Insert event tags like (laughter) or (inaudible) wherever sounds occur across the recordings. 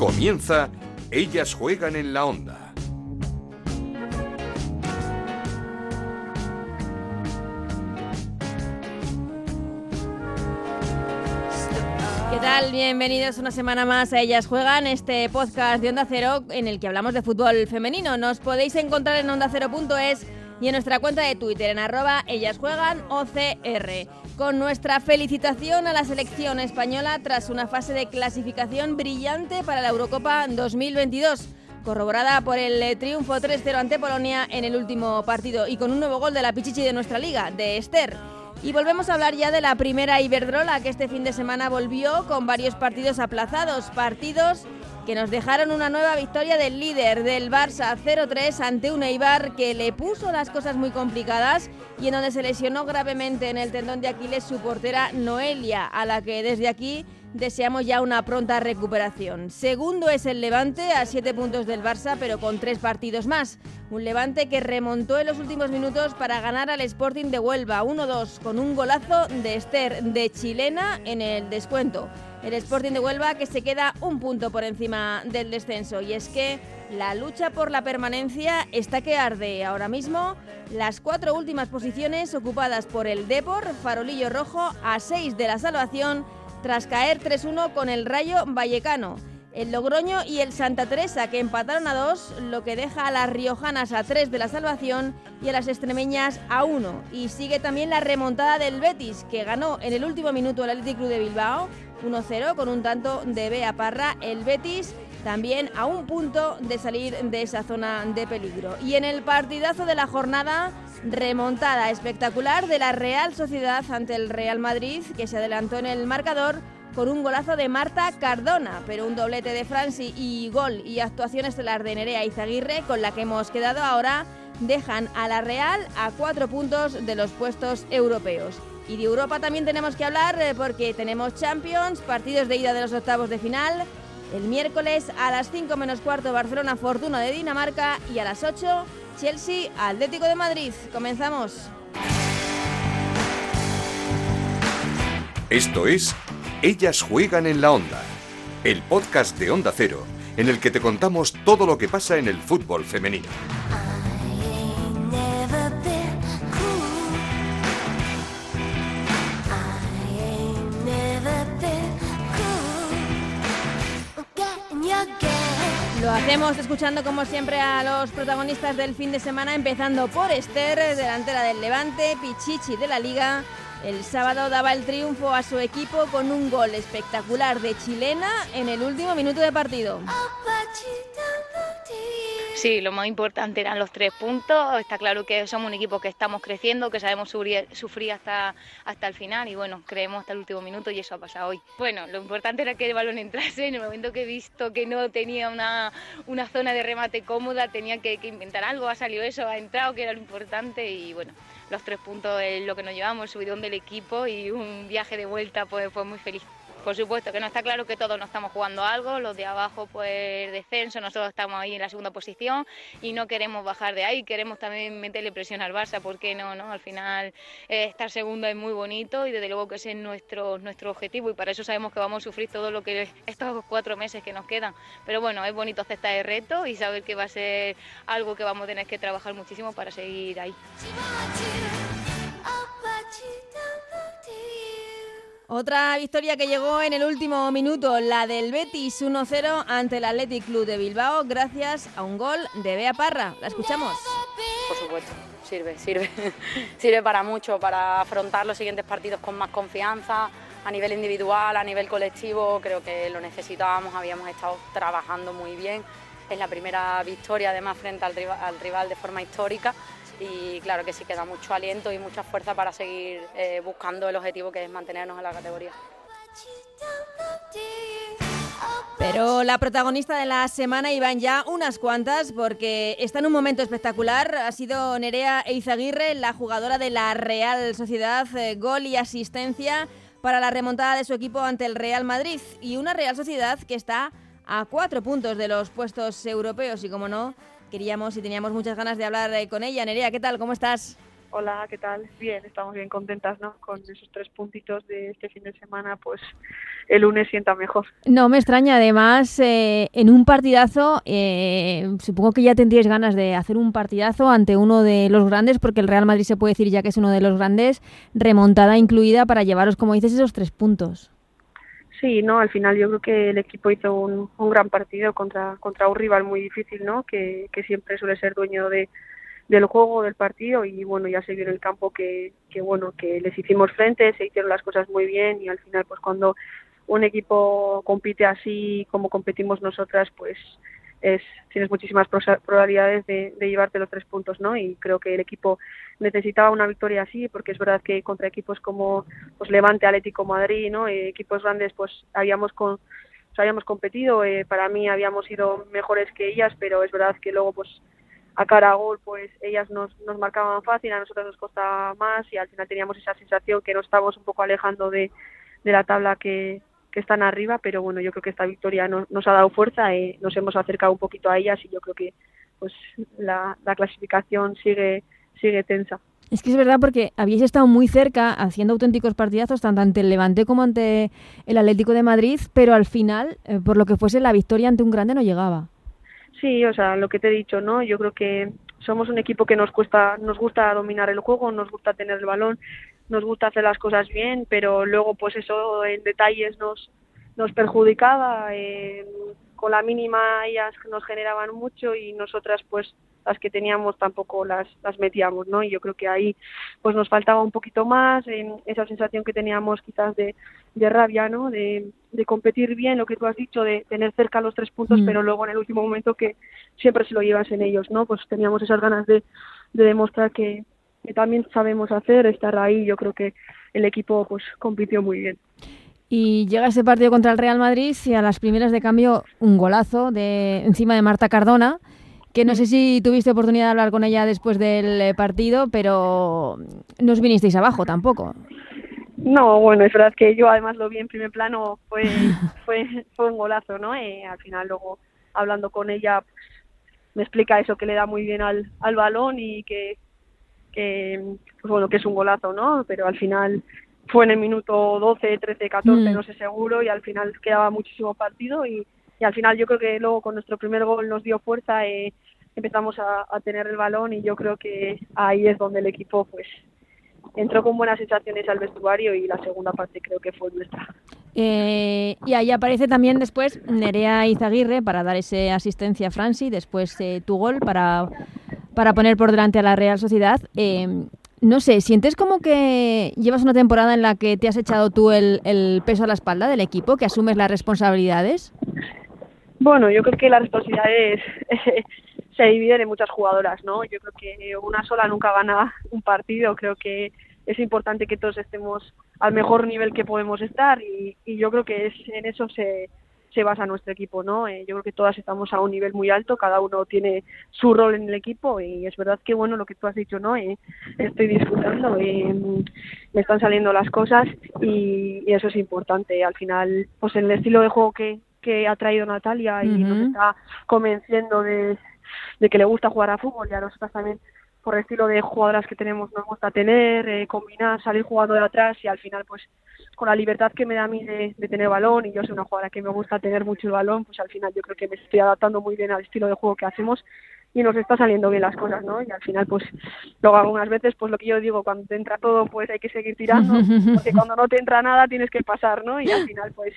Comienza Ellas juegan en la onda. ¿Qué tal? Bienvenidos una semana más a Ellas Juegan, este podcast de Onda Cero en el que hablamos de fútbol femenino. Nos podéis encontrar en ondacero.es y en nuestra cuenta de Twitter en arroba Ellas Juegan OCR. Con nuestra felicitación a la selección española tras una fase de clasificación brillante para la Eurocopa 2022 corroborada por el triunfo 3-0 ante Polonia en el último partido y con un nuevo gol de la Pichichi de nuestra liga, de Esther. Y volvemos a hablar ya de la primera Iberdrola, que este fin de semana volvió con varios partidos aplazados, partidos que nos dejaron una nueva victoria del líder del Barça 0-3 ante un Eibar que le puso las cosas muy complicadas y en donde se lesionó gravemente en el tendón de Aquiles su portera Noelia, a la que desde aquí deseamos ya una pronta recuperación. Segundo es el Levante a siete puntos del Barça, pero con tres partidos más. Un Levante que remontó en los últimos minutos para ganar al Sporting de Huelva 1-2 con un golazo de Esther de chilena en el descuento. El Sporting de Huelva que se queda un punto por encima del descenso y es que la lucha por la permanencia está que arde ahora mismo. Las cuatro últimas posiciones ocupadas por el Depor, Farolillo Rojo, a seis de la salvación tras caer 3-1 con el Rayo Vallecano. El Logroño y el Santa Teresa que empataron a dos, lo que deja a las riojanas a tres de la salvación y a las extremeñas a uno. Y sigue también la remontada del Betis que ganó en el último minuto el Athletic Club de Bilbao 1-0 con un tanto de Bea Parra. El Betis también a un punto de salir de esa zona de peligro. Y en el partidazo de la jornada, remontada espectacular de la Real Sociedad ante el Real Madrid, que se adelantó en el marcador con un golazo de Marta Cardona, pero un doblete de Franci y gol y actuación estelar de Nerea Izaguirre, con la que hemos quedado ahora, dejan a la Real a cuatro puntos de los puestos europeos. Y de Europa también tenemos que hablar eh, porque tenemos Champions, partidos de ida de los octavos de final. El miércoles a las 5 menos cuarto Barcelona Fortuna de Dinamarca y a las 8 Chelsea Atlético de Madrid. Comenzamos. Esto es Ellas juegan en la onda, el podcast de Onda Cero en el que te contamos todo lo que pasa en el fútbol femenino. Hacemos escuchando como siempre a los protagonistas del fin de semana, empezando por Esther, delantera del Levante, Pichichi de la Liga. El sábado daba el triunfo a su equipo con un gol espectacular de chilena en el último minuto de partido. Sí, lo más importante eran los tres puntos. Está claro que somos un equipo que estamos creciendo, que sabemos sufrir, hasta, hasta el final y bueno, creemos hasta el último minuto y eso ha pasado hoy. Bueno, lo importante era que el balón entrase. En el momento que he visto que no tenía una, una zona de remate cómoda, tenía que, que inventar algo. Ha salido eso, ha entrado, que era lo importante y bueno, los tres puntos es lo que nos llevamos, el subidón del equipo y un viaje de vuelta pues fue muy feliz. Por supuesto que no está claro que todos no estamos jugando algo, los de abajo pues descenso, nosotros estamos ahí en la segunda posición y no queremos bajar de ahí, queremos también meterle presión al Barça, porque no, no? Al final eh, estar segundo es muy bonito y desde luego que ese es nuestro, nuestro objetivo y para eso sabemos que vamos a sufrir todo lo que estos cuatro meses que nos quedan. Pero bueno, es bonito aceptar el reto y saber que va a ser algo que vamos a tener que trabajar muchísimo para seguir ahí. Otra victoria que llegó en el último minuto, la del Betis 1-0 ante el Athletic Club de Bilbao, gracias a un gol de Bea Parra. La escuchamos. Por supuesto, sirve, sirve. (laughs) sirve para mucho, para afrontar los siguientes partidos con más confianza, a nivel individual, a nivel colectivo, creo que lo necesitábamos, habíamos estado trabajando muy bien. Es la primera victoria además frente al rival, al rival de forma histórica y claro que sí queda mucho aliento y mucha fuerza para seguir eh, buscando el objetivo que es mantenernos en la categoría. Pero la protagonista de la semana iban ya unas cuantas porque está en un momento espectacular. Ha sido Nerea Eizaguirre, la jugadora de la Real Sociedad, eh, gol y asistencia para la remontada de su equipo ante el Real Madrid. Y una Real Sociedad que está a cuatro puntos de los puestos europeos y como no, queríamos y teníamos muchas ganas de hablar eh, con ella. Nerea, ¿qué tal? ¿Cómo estás? Hola, ¿qué tal? Bien, estamos bien contentas, ¿no? Con esos tres puntitos de este fin de semana, pues el lunes sienta mejor. No me extraña, además, eh, en un partidazo, eh, supongo que ya tendríais ganas de hacer un partidazo ante uno de los grandes, porque el Real Madrid se puede decir ya que es uno de los grandes, remontada incluida para llevaros, como dices, esos tres puntos. Sí, no, al final yo creo que el equipo hizo un, gran partido contra, contra un rival muy difícil, ¿no? Que, que siempre suele ser dueño de del juego del partido y bueno ya se vio en el campo que, que bueno que les hicimos frente se hicieron las cosas muy bien y al final pues cuando un equipo compite así como competimos nosotras pues es tienes muchísimas probabilidades de, de, llevarte los tres puntos no y creo que el equipo necesitaba una victoria así porque es verdad que contra equipos como pues Levante Atlético Madrid no eh, equipos grandes pues habíamos con habíamos competido eh, para mí habíamos sido mejores que ellas pero es verdad que luego pues a cara a gol, pues ellas nos, nos marcaban fácil, a nosotros nos costaba más y al final teníamos esa sensación que nos estábamos un poco alejando de la tabla que, que están arriba, pero bueno, yo creo que esta victoria nos, ha dado fuerza, y nos hemos acercado un poquito a ellas y yo creo que pues la, la clasificación sigue, sigue tensa. Es que es verdad porque habíais estado muy cerca haciendo auténticos partidazos, tanto ante el Levante como ante el Atlético de Madrid, pero al final, eh, por lo que fuese, la victoria ante un grande no llegaba. Sí, o sea, lo que te he dicho, ¿no? Yo creo que somos un equipo que nos cuesta, nos gusta dominar el juego, nos gusta tener el balón, nos gusta hacer las cosas bien, pero luego pues eso en detalles nos nos perjudicaba. Eh, con la mínima ellas nos generaban mucho y nosotras pues las que teníamos tampoco las, las metíamos, ¿no? Y yo creo que ahí pues nos faltaba un poquito más, en esa sensación que teníamos quizás de, de rabia, ¿no? De, de, competir bien, lo que tú has dicho, de tener cerca los tres puntos, mm. pero luego en el último momento que siempre se lo llevas en ellos, ¿no? Pues teníamos esas ganas de, de demostrar que, que también sabemos hacer, estar ahí, yo creo que el equipo pues compitió muy bien. Y llega ese partido contra el Real Madrid y a las primeras de cambio un golazo de encima de Marta Cardona que no sé si tuviste oportunidad de hablar con ella después del eh, partido, pero no os vinisteis abajo tampoco. No, bueno, es verdad que yo además lo vi en primer plano, fue (laughs) fue, fue un golazo, ¿no? Eh, al final luego hablando con ella me explica eso, que le da muy bien al, al balón y que, que, pues bueno, que es un golazo, ¿no? Pero al final fue en el minuto 12, 13, 14, no sé seguro, y al final quedaba muchísimo partido y, y al final yo creo que luego con nuestro primer gol nos dio fuerza, eh, empezamos a, tener el balón y yo creo que ahí es donde el equipo pues entró con buenas sensaciones al vestuario y la segunda parte creo que fue nuestra. Eh, y ahí aparece también después Nerea Izaguirre para dar esa asistencia a Franci, después eh, tu gol para, para poner por delante a la Real Sociedad. no sé, ¿sientes como que llevas una temporada en la que te has echado tú el, el peso a la espalda del equipo, que asumes las responsabilidades? Bueno, yo creo que las responsabilidades (laughs) se dividen en muchas jugadoras, ¿no? Yo creo que una sola nunca gana un partido, creo que es importante que todos estemos al mejor nivel que podemos estar y, yo creo que es en eso se, se basa nuestro equipo, ¿no? Eh, yo creo que todas estamos a un nivel muy alto, cada uno tiene su rol en el equipo y es verdad que, bueno, lo que tú has dicho, ¿no? Eh, estoy disfrutando, eh, me están saliendo las cosas y, y, eso es importante. Al final, pues el estilo de juego que, que ha traído Natalia y nos está convenciendo de, que le gusta jugar a fútbol y a nosotras también por el estilo de jugadoras que tenemos nos gusta tener, eh, combinar, salir jugando de atrás y al final pues con la libertad que me da a mí de, tener balón y yo soy una jugadora que me gusta tener mucho el balón, pues al final yo creo que me estoy adaptando muy bien al estilo de juego que hacemos y nos está saliendo bien las cosas, ¿no? Y al final, pues, luego algunas veces, pues lo que yo digo, cuando te entra todo, pues hay que seguir tirando, porque cuando no te entra nada tienes que pasar, ¿no? Y al final, pues,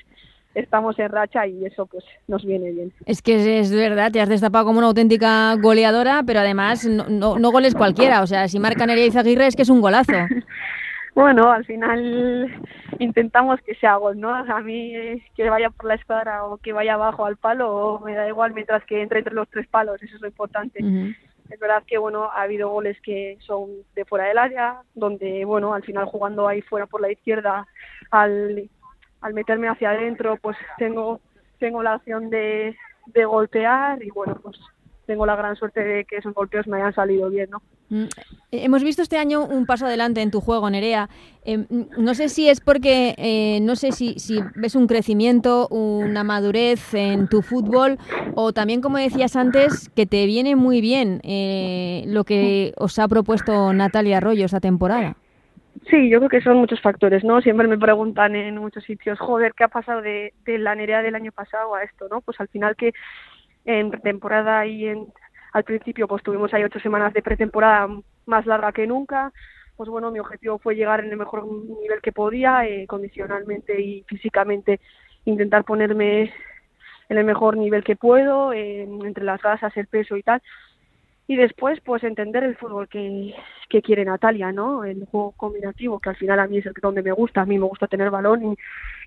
estamos en racha y eso pues nos viene bien. Es que es, verdad, te has destapado como una auténtica goleadora, pero además no, no, goles cualquiera, o sea, si marca Nerea Izaguirre es que es un golazo. (laughs) bueno, al final intentamos que sea gol, ¿no? A mí eh, que vaya por la escuadra o que vaya abajo al palo, me da igual mientras que entre entre los tres palos, eso es lo importante. Es verdad que bueno, ha habido goles que son de fuera del área, donde bueno, al final jugando ahí fuera por la izquierda al al meterme hacia adentro, pues tengo, tengo la opción de, de golpear y bueno, pues tengo la gran suerte de que esos golpeos me hayan salido bien, ¿no? Mm, hemos visto este año un paso adelante en tu juego, Nerea. Em, no sé si es porque, eh, no sé si, si, ves un crecimiento, una madurez en tu fútbol o también, como decías antes, que te viene muy bien eh, lo que os ha propuesto Natalia Arroyo esta temporada. Sí, yo creo que son muchos factores, ¿no? Siempre me preguntan en muchos sitios, joder, ¿qué ha pasado de, de la Nerea del año pasado a esto, no? Pues al final que en pretemporada y en, al principio pues tuvimos ahí ocho semanas de pretemporada más larga que nunca, pues bueno, mi objetivo fue llegar en el mejor nivel que podía, eh, condicionalmente y físicamente intentar ponerme en el mejor nivel que puedo, eh, entre las grasas, el peso y tal, y después pues entender el fútbol que, que quiere Natalia, ¿no? El juego combinativo, que al final a mí es el donde me gusta, a mí me gusta tener balón y,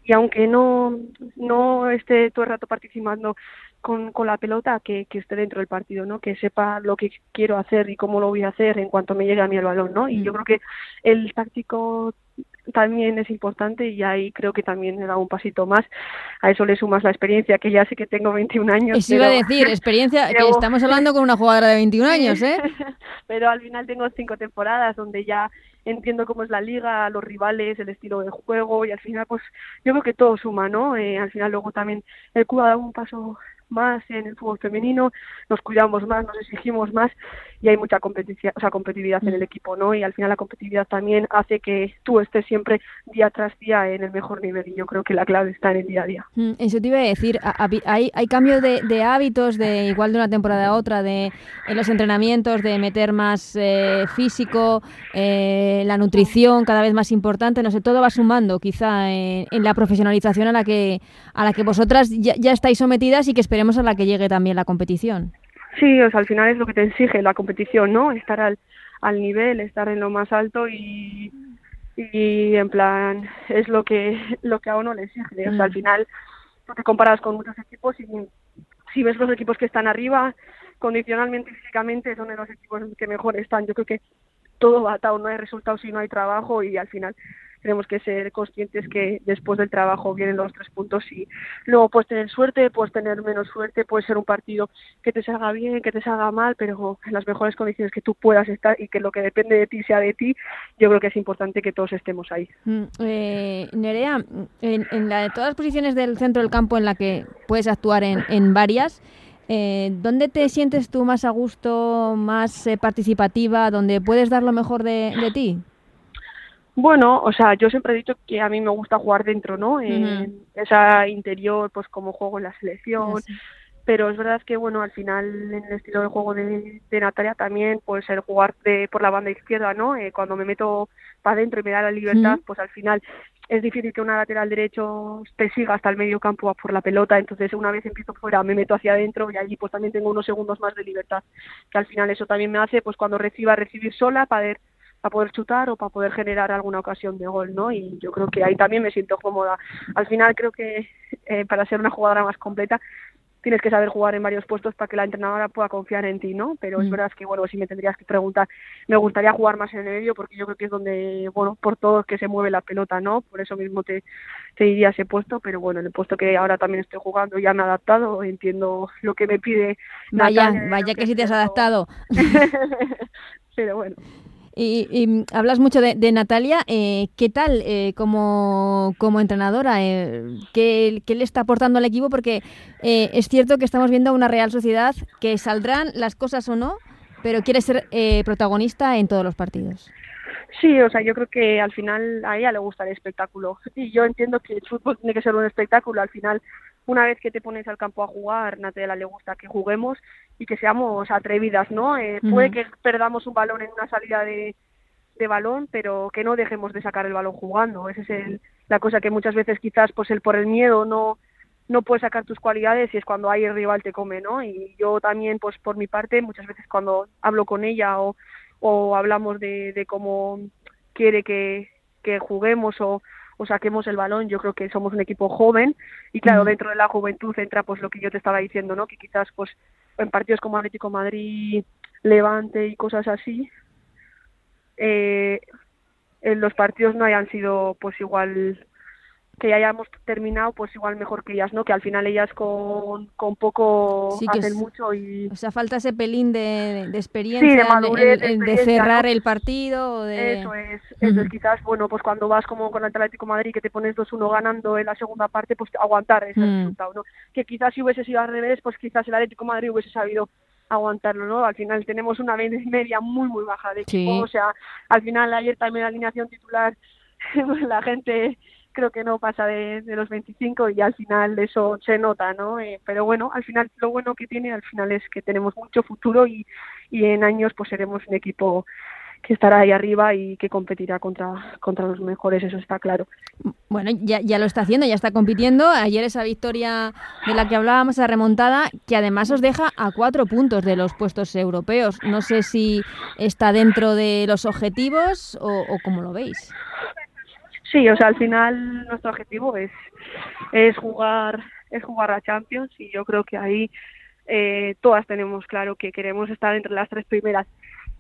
y aunque no, no esté todo el rato participando con, con la pelota, que, que esté dentro del partido, ¿no? Que sepa lo que quiero hacer y cómo lo voy a hacer en cuanto me llegue a mí el balón, ¿no? Y yo mm. creo que el táctico también es importante y ahí creo que también he dado un pasito más. A eso le sumas la experiencia, que ya sé que tengo 21 años. Eso iba a decir, experiencia, que estamos hablando con una jugadora de 21 años, ¿eh? (laughs) pero al final tengo cinco temporadas donde ya entiendo cómo es la liga, los rivales, el estilo de juego y al final pues yo creo que todo suma, ¿no? Eh, al final luego también el club ha dado un paso más en el fútbol femenino, nos cuidamos más, nos exigimos más y hay mucha competición, o sea, competitividad en el mm. equipo, ¿no? Y al final la competitividad también hace que tú estés siempre día tras día en el mejor nivel y yo creo que la clave está en el día a día. Mm, eso te iba a decir, hay, hay cambio de, de hábitos de igual de una temporada a otra, de en los entrenamientos, de meter más eh, físico, eh, la nutrición cada vez más importante, no sé, todo va sumando quizá en, la profesionalización a la que a la que vosotras ya, ya estáis sometidas y que esperemos a la que llegue también la competición. Sí, o sea, al final es lo que te exige la competición, ¿no? Estar al, al nivel, estar en lo más alto y, y en plan es lo que lo que a uno le exige. O sea, al mm. final tú te comparas con muchos equipos y si ves los equipos que están arriba, condicionalmente y físicamente son de los equipos que mejor están. Yo creo que todo va atado, no hay resultados si no hay trabajo y al final tenemos que ser conscientes que después del trabajo vienen los tres puntos y luego puedes tener suerte, puedes tener menos suerte, puede ser un partido que te salga bien, que te salga mal, pero en las mejores condiciones que tú puedas estar y que lo que depende de ti sea de ti, yo creo que es importante que todos estemos ahí. Mm, eh, Nerea, en, en la, todas las posiciones del centro del campo en la que puedes actuar en, en varias, eh, ¿Dónde te sientes tú más a gusto, más eh, participativa, donde puedes dar lo mejor de, de ti? Bueno, o sea, yo siempre he dicho que a mí me gusta jugar dentro, ¿no? En esa interior, pues como juego en la selección. Pero es verdad que, bueno, al final en el estilo de juego de, de Natalia también, pues el jugar de, por la banda izquierda, ¿no? Eh, cuando me meto para adentro y me da la libertad, pues al final es difícil que una lateral derecho te siga hasta el medio campo por la pelota, entonces una vez empiezo fuera me meto hacia adentro y allí pues también tengo unos segundos más de libertad, que al final eso también me hace pues cuando reciba recibir sola para poder para poder chutar o para poder generar alguna ocasión de gol, ¿no? Y yo creo que ahí también me siento cómoda. Al final creo que eh, para ser una jugadora más completa tienes que saber jugar en varios puestos para que la entrenadora pueda confiar en ti, ¿no? Pero es mm. verdad que, bueno, si me tendrías que preguntar, me gustaría jugar más en el medio porque yo creo que es donde, bueno, por todo que se mueve la pelota, ¿no? Por eso mismo te, te diría ese puesto, pero bueno, en el puesto que ahora también estoy jugando ya me he adaptado, entiendo lo que me pide. Vaya, vaya que, que sí te has adaptado. (laughs) (laughs) pero bueno. Y, hablas mucho de, Natalia. Eh, ¿Qué tal eh, como, como, entrenadora? Eh, ¿qué, le está aportando al equipo? Porque es cierto que estamos viendo una Real Sociedad que saldrán las cosas o no, pero quiere ser protagonista en todos los partidos. Sí, o sea, yo creo que al final a ella le gusta el espectáculo. (laughs) Y yo entiendo que el fútbol tiene que ser un espectáculo. Al final, una vez que te pones al campo a jugar, Natalia le gusta que juguemos y que seamos atrevidas, ¿no? Eh, Puede que perdamos un balón en una salida de, de, balón, pero que no dejemos de sacar el balón jugando. Esa es el, la cosa que muchas veces quizás pues el por el miedo no no puedes sacar tus cualidades y es cuando hay el rival te come, ¿no? Y yo también, pues por mi parte, muchas veces cuando hablo con ella o, o hablamos de, de cómo quiere que, que juguemos o, o saquemos el balón. Yo creo que somos un equipo joven y claro, dentro de la juventud entra pues lo que yo te estaba diciendo, ¿no? Que quizás pues en partidos como Atlético Madrid, Levante y cosas así, eh, en los partidos no hayan sido pues igual que ya hayamos terminado pues igual mejor que ellas, ¿no? Que al final ellas con, con poco hacen mucho y... O sea, falta ese pelín de, experiencia, de, madurez, de, cerrar el partido. De... Eso es, eso es, quizás, bueno, pues cuando vas como con el Atlético Madrid que te pones 2-1 ganando en la segunda parte, pues aguantar ese mm. resultado, ¿no? Que quizás si hubiese sido al revés, pues quizás el Atlético Madrid hubiese sabido aguantarlo, ¿no? Al final tenemos una media muy, muy baja de equipo, o sea, al final ayer también la alineación titular, (laughs) la gente creo que no pasa de, los 25 y al final eso se nota, ¿no? Eh, pero bueno, al final lo bueno que tiene al final es que tenemos mucho futuro y, y en años pues seremos un equipo que estará ahí arriba y que competirá contra, contra los mejores, eso está claro. Bueno, ya, ya lo está haciendo, ya está compitiendo. Ayer esa victoria de la que hablábamos, esa remontada, que además os deja a cuatro puntos de los puestos europeos. No sé si está dentro de los objetivos o, o cómo lo veis. Sí, o sea, al final nuestro objetivo es, es jugar es jugar a Champions y yo creo que ahí eh, todas tenemos claro que queremos estar entre las tres primeras.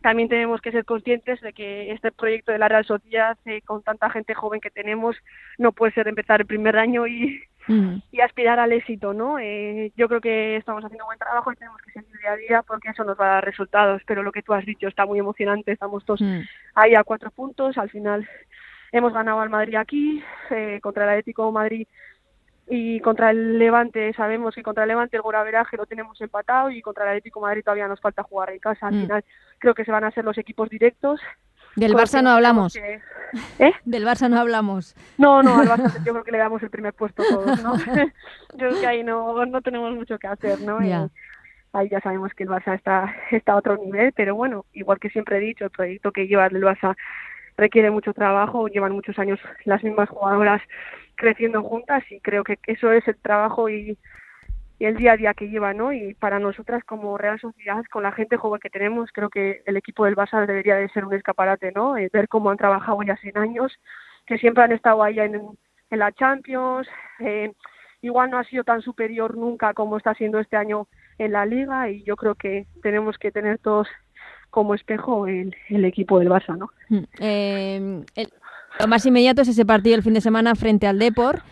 También tenemos que ser conscientes de que este proyecto de la Real Sociedad, eh, con tanta gente joven que tenemos, no puede ser empezar el primer año y, y aspirar al éxito, ¿no? Eh, yo creo que estamos haciendo buen trabajo y tenemos que seguir día a día porque eso nos va a dar resultados. Pero lo que tú has dicho está muy emocionante, estamos todos mm. ahí a cuatro puntos, al final Hemos ganado al Madrid aquí, eh, contra el Atlético Madrid y contra el Levante sabemos que contra el Levante el goraveraje lo tenemos empatado y contra el Atlético Madrid todavía nos falta jugar en casa. Al mm. final creo que se van a hacer los equipos directos. Del Barça no hablamos. ¿Eh? Del Barça no hablamos. No, no, al Barça (laughs) yo creo que le damos el primer puesto todos, ¿no? (laughs) yo creo que ahí no, no tenemos mucho que hacer, ¿no? ahí ya sabemos que el Barça está, está a otro nivel, pero bueno, igual que siempre he dicho, el proyecto que lleva el Barça requiere mucho trabajo, llevan muchos años las mismas jugadoras creciendo juntas y creo que eso es el trabajo y, el día a día que lleva, ¿no? Y para nosotras como Real Sociedad, con la gente joven que tenemos, creo que el equipo del Barça debería de ser un escaparate, ¿no? Eh, ver cómo han trabajado ya 100 años, que siempre han estado ahí en, en la Champions, eh, igual no ha sido tan superior nunca como está siendo este año en la Liga y yo creo que tenemos que tener todos como espejo el, el equipo del Barça, ¿no? Mm, eh, lo más inmediato es ese partido el fin de semana frente al Depor.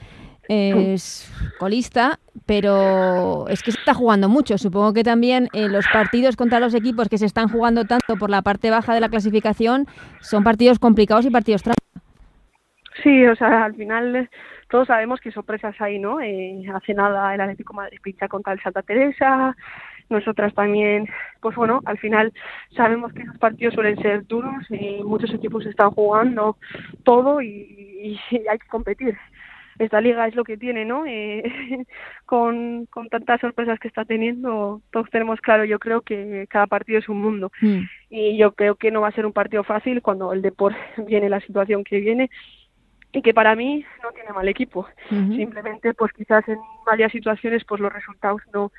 Es colista, pero es que se está jugando mucho. Supongo que también eh, los partidos contra los equipos que se están jugando tanto por la parte baja de la clasificación son partidos complicados y partidos trampa. Sí, o sea, al final todos sabemos que sorpresas hay, ¿no? Eh, hace nada el Atlético Madrid pincha contra el Santa Teresa, nosotras también, pues bueno, al final sabemos que esos partidos suelen ser duros y muchos equipos están jugando todo y, (laughs) hay que competir. Esta liga es lo que tiene, ¿no? Eh, (laughs) con, con tantas sorpresas que está teniendo, todos tenemos claro, yo creo que cada partido es un mundo. Mm. Y yo creo que no va a ser un partido fácil cuando el deporte (laughs) viene la situación que viene y que para mí no tiene mal equipo. Simplemente, pues quizás en varias situaciones, pues los resultados no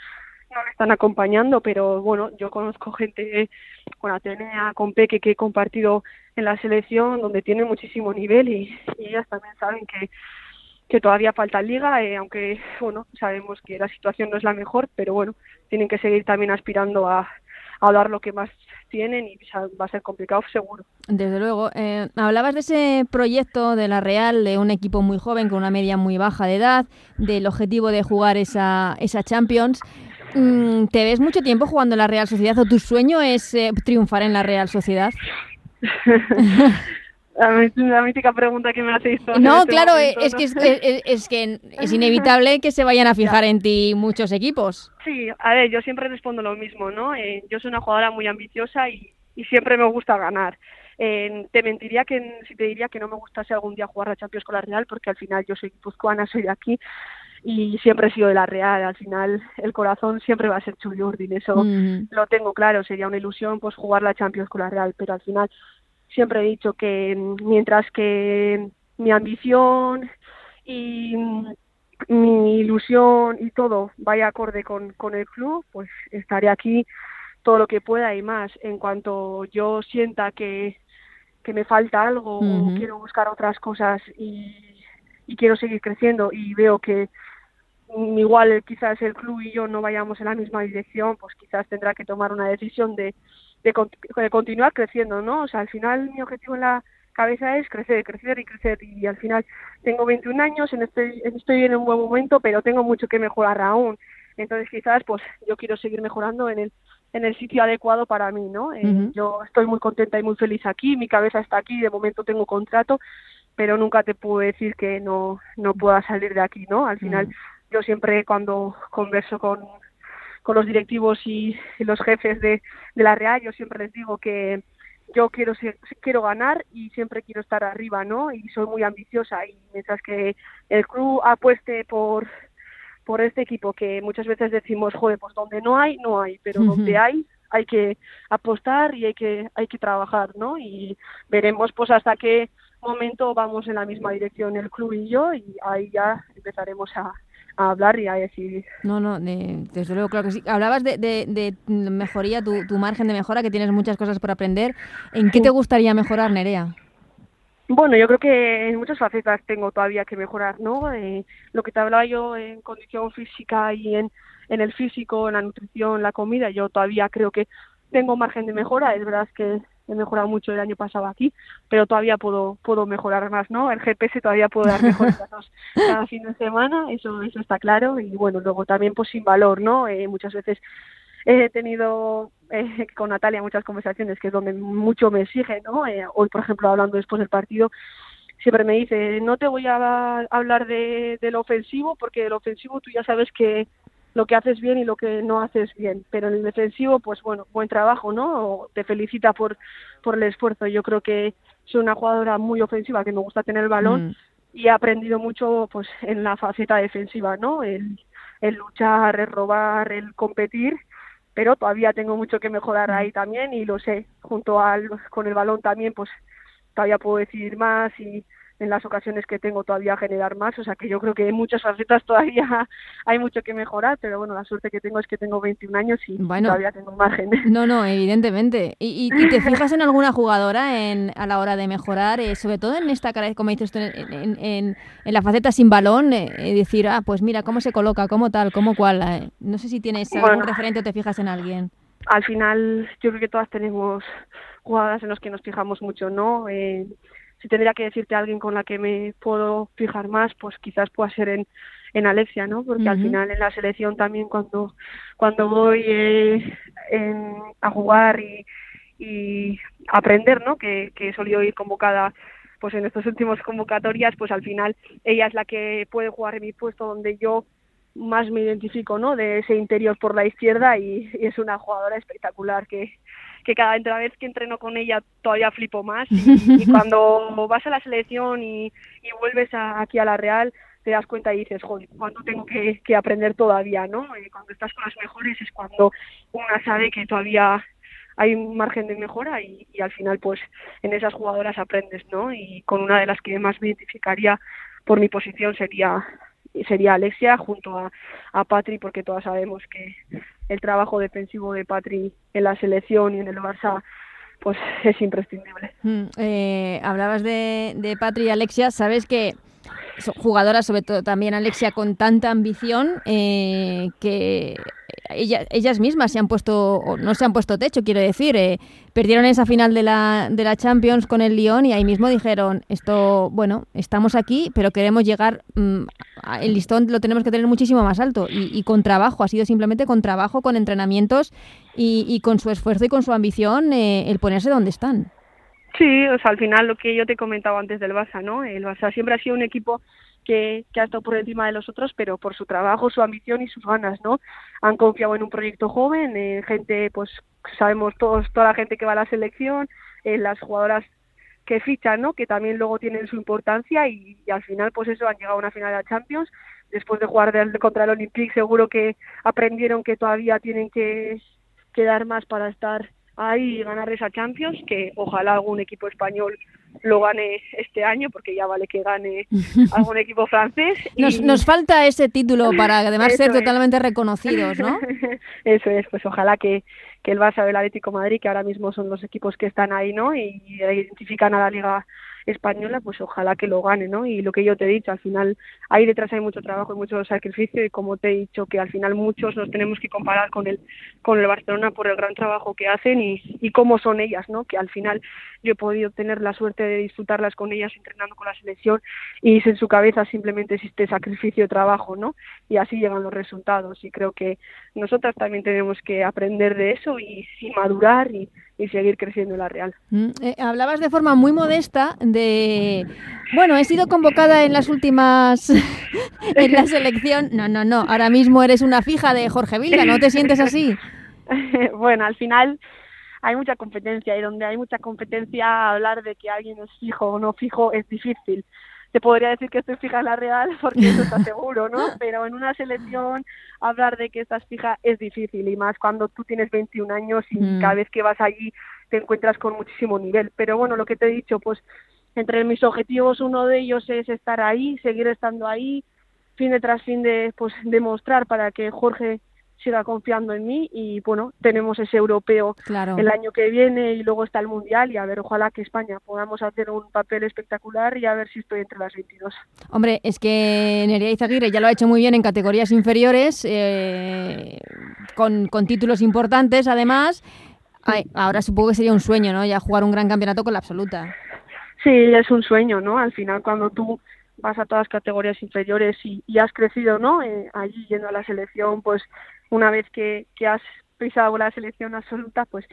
no me están acompañando, pero bueno, yo conozco gente con Atenea, con Peque, que he compartido en la selección, donde tienen muchísimo nivel y, ellas también saben que, que todavía falta liga, eh, aunque bueno, sabemos que la situación no es la mejor, pero bueno, tienen que seguir también aspirando a, a dar lo que más tienen y va a ser complicado seguro. Desde luego. Eh, hablabas de ese proyecto de la Real, de un equipo muy joven con una media muy baja de edad, del objetivo de jugar esa, esa Champions. Mm, ¿Te ves mucho tiempo jugando en la Real Sociedad o tu sueño es eh, triunfar en la Real Sociedad? (laughs) la, mítica pregunta que me hacéis. No, este claro, es, que es, que es inevitable que se vayan a (laughs) fijar en ti muchos equipos. Sí, a ver, yo siempre respondo lo mismo, ¿no? Eh, yo soy una jugadora muy ambiciosa y, siempre me gusta ganar. Eh, te mentiría que si te diría que no me gustase algún día jugar la Champions con la Real, porque al final yo soy guipuzcoana, soy de aquí, y siempre he sido de la Real. Al final el corazón siempre va a ser Chuli Urdin, eso lo tengo claro. Sería una ilusión pues jugar la Champions con la Real, pero al final siempre he dicho que mientras que mi ambición y mi ilusión y todo vaya acorde con, con el club, pues estaré aquí todo lo que pueda y más. En cuanto yo sienta que, que me falta algo o quiero buscar otras cosas y, y quiero seguir creciendo y veo que Mm, igual quizás el club y yo no vayamos en la misma dirección, pues quizás tendrá que tomar una decisión de, de, continuar creciendo, ¿no? O sea, al final mi objetivo en la, cabeza es crecer, crecer y crecer. Y al final tengo 21 años, en este, estoy en un buen momento, pero tengo mucho que mejorar aún. Entonces quizás pues yo quiero seguir mejorando en el en el sitio adecuado para mí, ¿no? Eh, yo estoy muy contenta y muy feliz aquí, mi cabeza está aquí, de momento tengo contrato, pero nunca te puedo decir que no no pueda salir de aquí, ¿no? Al final yo siempre cuando converso con con los directivos y, los jefes de, de la Real, yo siempre les digo que yo quiero quiero ganar y siempre quiero estar arriba, ¿no? Y soy muy ambiciosa y mientras que el club apueste por por este equipo que muchas veces decimos, joder, pues donde no hay, no hay, pero donde hay, hay que apostar y hay que, hay que trabajar, ¿no? Y veremos pues hasta qué momento vamos en la misma dirección el club y yo y ahí ya empezaremos a, hablar y a decir. No, no, desde luego, claro que sí. Hablabas de, de, mejoría, tu, tu, margen de mejora, que tienes muchas cosas por aprender. ¿En qué te gustaría mejorar, Nerea? Bueno, yo creo que en muchas facetas tengo todavía que mejorar, ¿no? Eh, lo que te hablaba yo en condición física y en, en el físico, en la nutrición, la comida, yo todavía creo que tengo margen de mejora. Es verdad que he mejorado mucho el año pasado aquí, pero todavía puedo puedo mejorar más, ¿no? El GPS todavía puedo dar mejores datos (laughs) cada fin de semana, eso eso está claro. Y bueno, luego también pues sin valor, ¿no? Eh, muchas veces he tenido eh, con Natalia muchas conversaciones que es donde mucho me exige, ¿no? Eh, hoy, por ejemplo, hablando después del partido, siempre me dice, no te voy a hablar de, lo ofensivo, porque del ofensivo tú ya sabes que lo que haces bien y lo que no haces bien, pero en el defensivo, pues bueno, buen trabajo, ¿no? Te felicita por, por el esfuerzo. Yo creo que soy una jugadora muy ofensiva, que me gusta tener el balón mm. y he aprendido mucho pues en la faceta defensiva, ¿no? El, el luchar, el robar, el competir pero todavía tengo mucho que mejorar ahí también y lo sé, junto al con el balón también pues todavía puedo decidir más y en las ocasiones que tengo todavía generar más, o sea que yo creo que en muchas facetas todavía (laughs) hay mucho que mejorar, pero bueno, la suerte que tengo es que tengo 21 años y todavía tengo margen. (laughs) No, no, evidentemente. ¿Y, te fijas en alguna jugadora en, a la hora de mejorar, eh, sobre todo en esta, como dices tú, en, en, la faceta sin balón, eh, decir, ah, pues mira, cómo se coloca, cómo tal, cómo cual? Eh? No sé si tienes algún referente o te fijas en alguien. Al final, yo creo que todas tenemos jugadas en las que nos fijamos mucho, ¿no? Si tendría que decirte a alguien con la que me puedo fijar más, pues quizás pueda ser en, en Alexia, ¿no? Porque al final en la selección también cuando, cuando voy eh, a jugar y, y aprender, ¿no? Que, que he solido ir convocada pues en estas últimas convocatorias, pues al final ella es la que puede jugar en mi puesto donde yo más me identifico, ¿no? De ese interior por la izquierda y es una jugadora espectacular que, que cada vez que entreno con ella todavía flipo más (laughs) y, cuando vas a la selección y, vuelves aquí a la Real te das cuenta y dices, joder, ¿cuánto tengo que, aprender todavía, no? Y cuando estás con las mejores es cuando una sabe que todavía hay un margen de mejora y, al final pues en esas jugadoras aprendes, ¿no? Y con una de las que más me identificaría por mi posición sería sería Alexia junto a, a Patri porque todas sabemos que el trabajo defensivo de Patri en la selección y en el Barça pues es imprescindible. Mm, eh, hablabas de, de Patri y Alexia, sabes que son jugadoras, sobre todo también Alexia, con tanta ambición eh, que ellas mismas se han puesto, no se han puesto techo, quiero decir, eh, perdieron esa final de la, de la Champions con el Lyon y ahí mismo dijeron, esto, bueno, estamos aquí, pero queremos llegar, mm, el listón lo tenemos que tener muchísimo más alto y, con trabajo, ha sido simplemente con trabajo, con entrenamientos y, con su esfuerzo y con su ambición eh, el ponerse donde están. Sí, o sea, al final lo que yo te comentaba antes del Barça, ¿no? El Barça siempre ha sido un equipo que, que, ha estado por encima de los otros, pero por su trabajo, su ambición y sus ganas, ¿no? Han confiado en un proyecto joven, en gente, pues sabemos todos, toda la gente que va a la selección, en las jugadoras que fichan, ¿no? Que también luego tienen su importancia y, al final, pues eso, han llegado a una final de la Champions. Después de jugar contra el Olympique, seguro que aprendieron que todavía tienen que, que dar más para estar ahí ganar esa Champions, que ojalá algún equipo español lo gane este año, porque ya vale que gane (laughs) algún equipo francés. Nos, nos falta ese título para además ser totalmente reconocidos, ¿no? (laughs) Eso es, pues ojalá que, que el Barça o el Atlético Madrid, que ahora mismo son los equipos que están ahí, ¿no? Y identifican a la Liga española, pues ojalá que lo gane, ¿no? Y lo que yo te he dicho, al final ahí detrás hay mucho trabajo y mucho sacrificio y como te he dicho que al final muchos nos tenemos que comparar con el con el Barcelona por el gran trabajo que hacen y, cómo son ellas, ¿no? Que al final yo he podido tener la suerte de disfrutarlas con ellas entrenando con la selección y en su cabeza simplemente existe sacrificio trabajo, ¿no? Y así llegan los resultados y creo que nosotras también tenemos que aprender de eso y, y madurar y, y seguir creciendo en la Real. Mm, eh, hablabas de forma muy modesta de, bueno, he sido convocada en las últimas, (laughs) en la selección. No, no, no, ahora mismo eres una fija de Jorge Vilda, ¿no te sientes así? (laughs) bueno, al final hay mucha competencia y donde hay mucha competencia hablar de que alguien es fijo o no fijo es difícil te podría decir que estoy fija en la Real (laughs) porque eso está seguro, ¿no? Pero en una selección hablar de que estás fija es difícil y más cuando tú tienes 21 años y mm. cada vez que vas allí te encuentras con muchísimo nivel. Pero bueno, lo que te he dicho, pues entre mis objetivos uno de ellos es estar ahí, seguir estando ahí, fin de tras fin de pues demostrar para que Jorge siga confiando en mí y bueno, tenemos ese europeo el año que viene y luego está el mundial y a ver, ojalá que España podamos hacer un papel espectacular y a ver si estoy entre las 22. Hombre, es que Nerea Izaguirre ya lo ha hecho muy bien en categorías inferiores, eh, con, con títulos importantes además. ahora supongo que sería un sueño, ¿no? Ya jugar un gran campeonato con la absoluta. Sí, es un sueño, ¿no? Al final cuando tú vas a todas las categorías inferiores y, y has crecido, ¿no? Eh, allí yendo a la selección, pues una vez que, que has pisado la selección absoluta, pues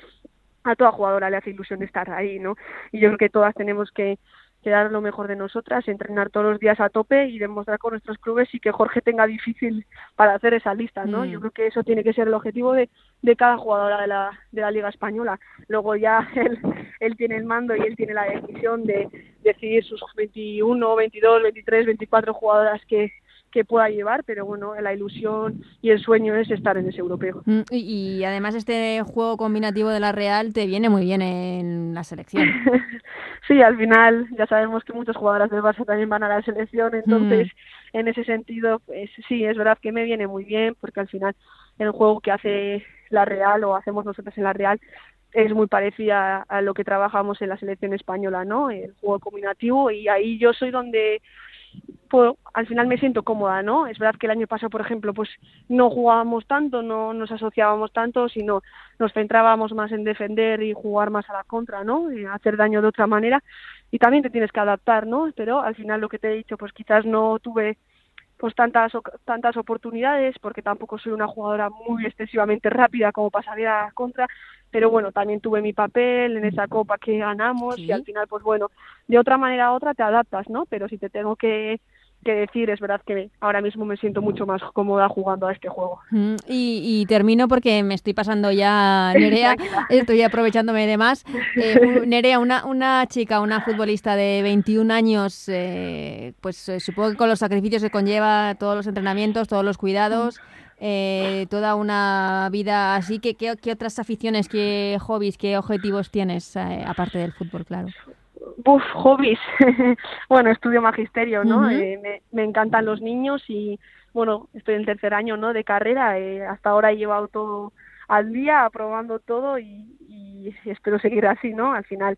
a toda jugadora le hace ilusión estar ahí, ¿no? Y yo creo que todas tenemos que, que dar lo mejor de nosotras, entrenar todos los días a tope y demostrar con nuestros clubes y que Jorge tenga difícil para hacer esa lista, ¿no? Yo mm. creo que eso tiene que ser el objetivo de, de cada jugadora de la, de la Liga Española. Luego ya (laughs) él, él tiene el mando y él tiene la decisión de decidir sus 21, 22, 23, 24 jugadoras que, que pueda llevar, pero bueno, la ilusión y el sueño es estar en ese europeo. Mm, y, además este juego combinativo de la Real te viene muy bien en la selección. (laughs) sí, al final ya sabemos que muchas jugadoras del Barça también van a la selección, entonces mm. en ese sentido, pues sí, es verdad que me viene muy bien, porque al final el juego que hace la Real o hacemos nosotros en la Real es muy parecida a lo que trabajamos en la selección española, ¿no? El juego combinativo y ahí yo soy donde pues al final me siento cómoda, ¿no? Es verdad que el año pasado, por ejemplo, pues no jugábamos tanto, no nos asociábamos tanto, sino nos centrábamos más en defender y jugar más a la contra, ¿no? Hacer daño de otra manera y también te tienes que adaptar, ¿no? Pero al final lo que te he dicho, pues quizás no tuve pues tantas tantas oportunidades porque tampoco soy una jugadora muy excesivamente rápida como pasaría contra pero bueno también tuve mi papel en esa copa que ganamos y al final pues bueno de otra manera a otra te adaptas no pero si te tengo que que decir, es verdad que ahora mismo me siento mucho más cómoda jugando a este juego. Mm, y, termino porque me estoy pasando ya, (laughs) Nerea, estoy aprovechándome de más. Eh, (laughs) Nerea, una, una chica, una futbolista de 21 años, eh, pues eh, supongo que con los sacrificios que conlleva, todos los entrenamientos, todos los cuidados, eh, toda una vida así, ¿qué, qué, otras aficiones, qué hobbies, qué objetivos tienes, aparte del fútbol, claro? Uf, hobbies. (laughs) bueno, estudio magisterio, ¿no? Eh, me, me, encantan los niños y, bueno, estoy en tercer año, ¿no? De carrera. Eh, hasta ahora he llevado todo al día, aprobando todo y, y, espero seguir así, ¿no? Al final,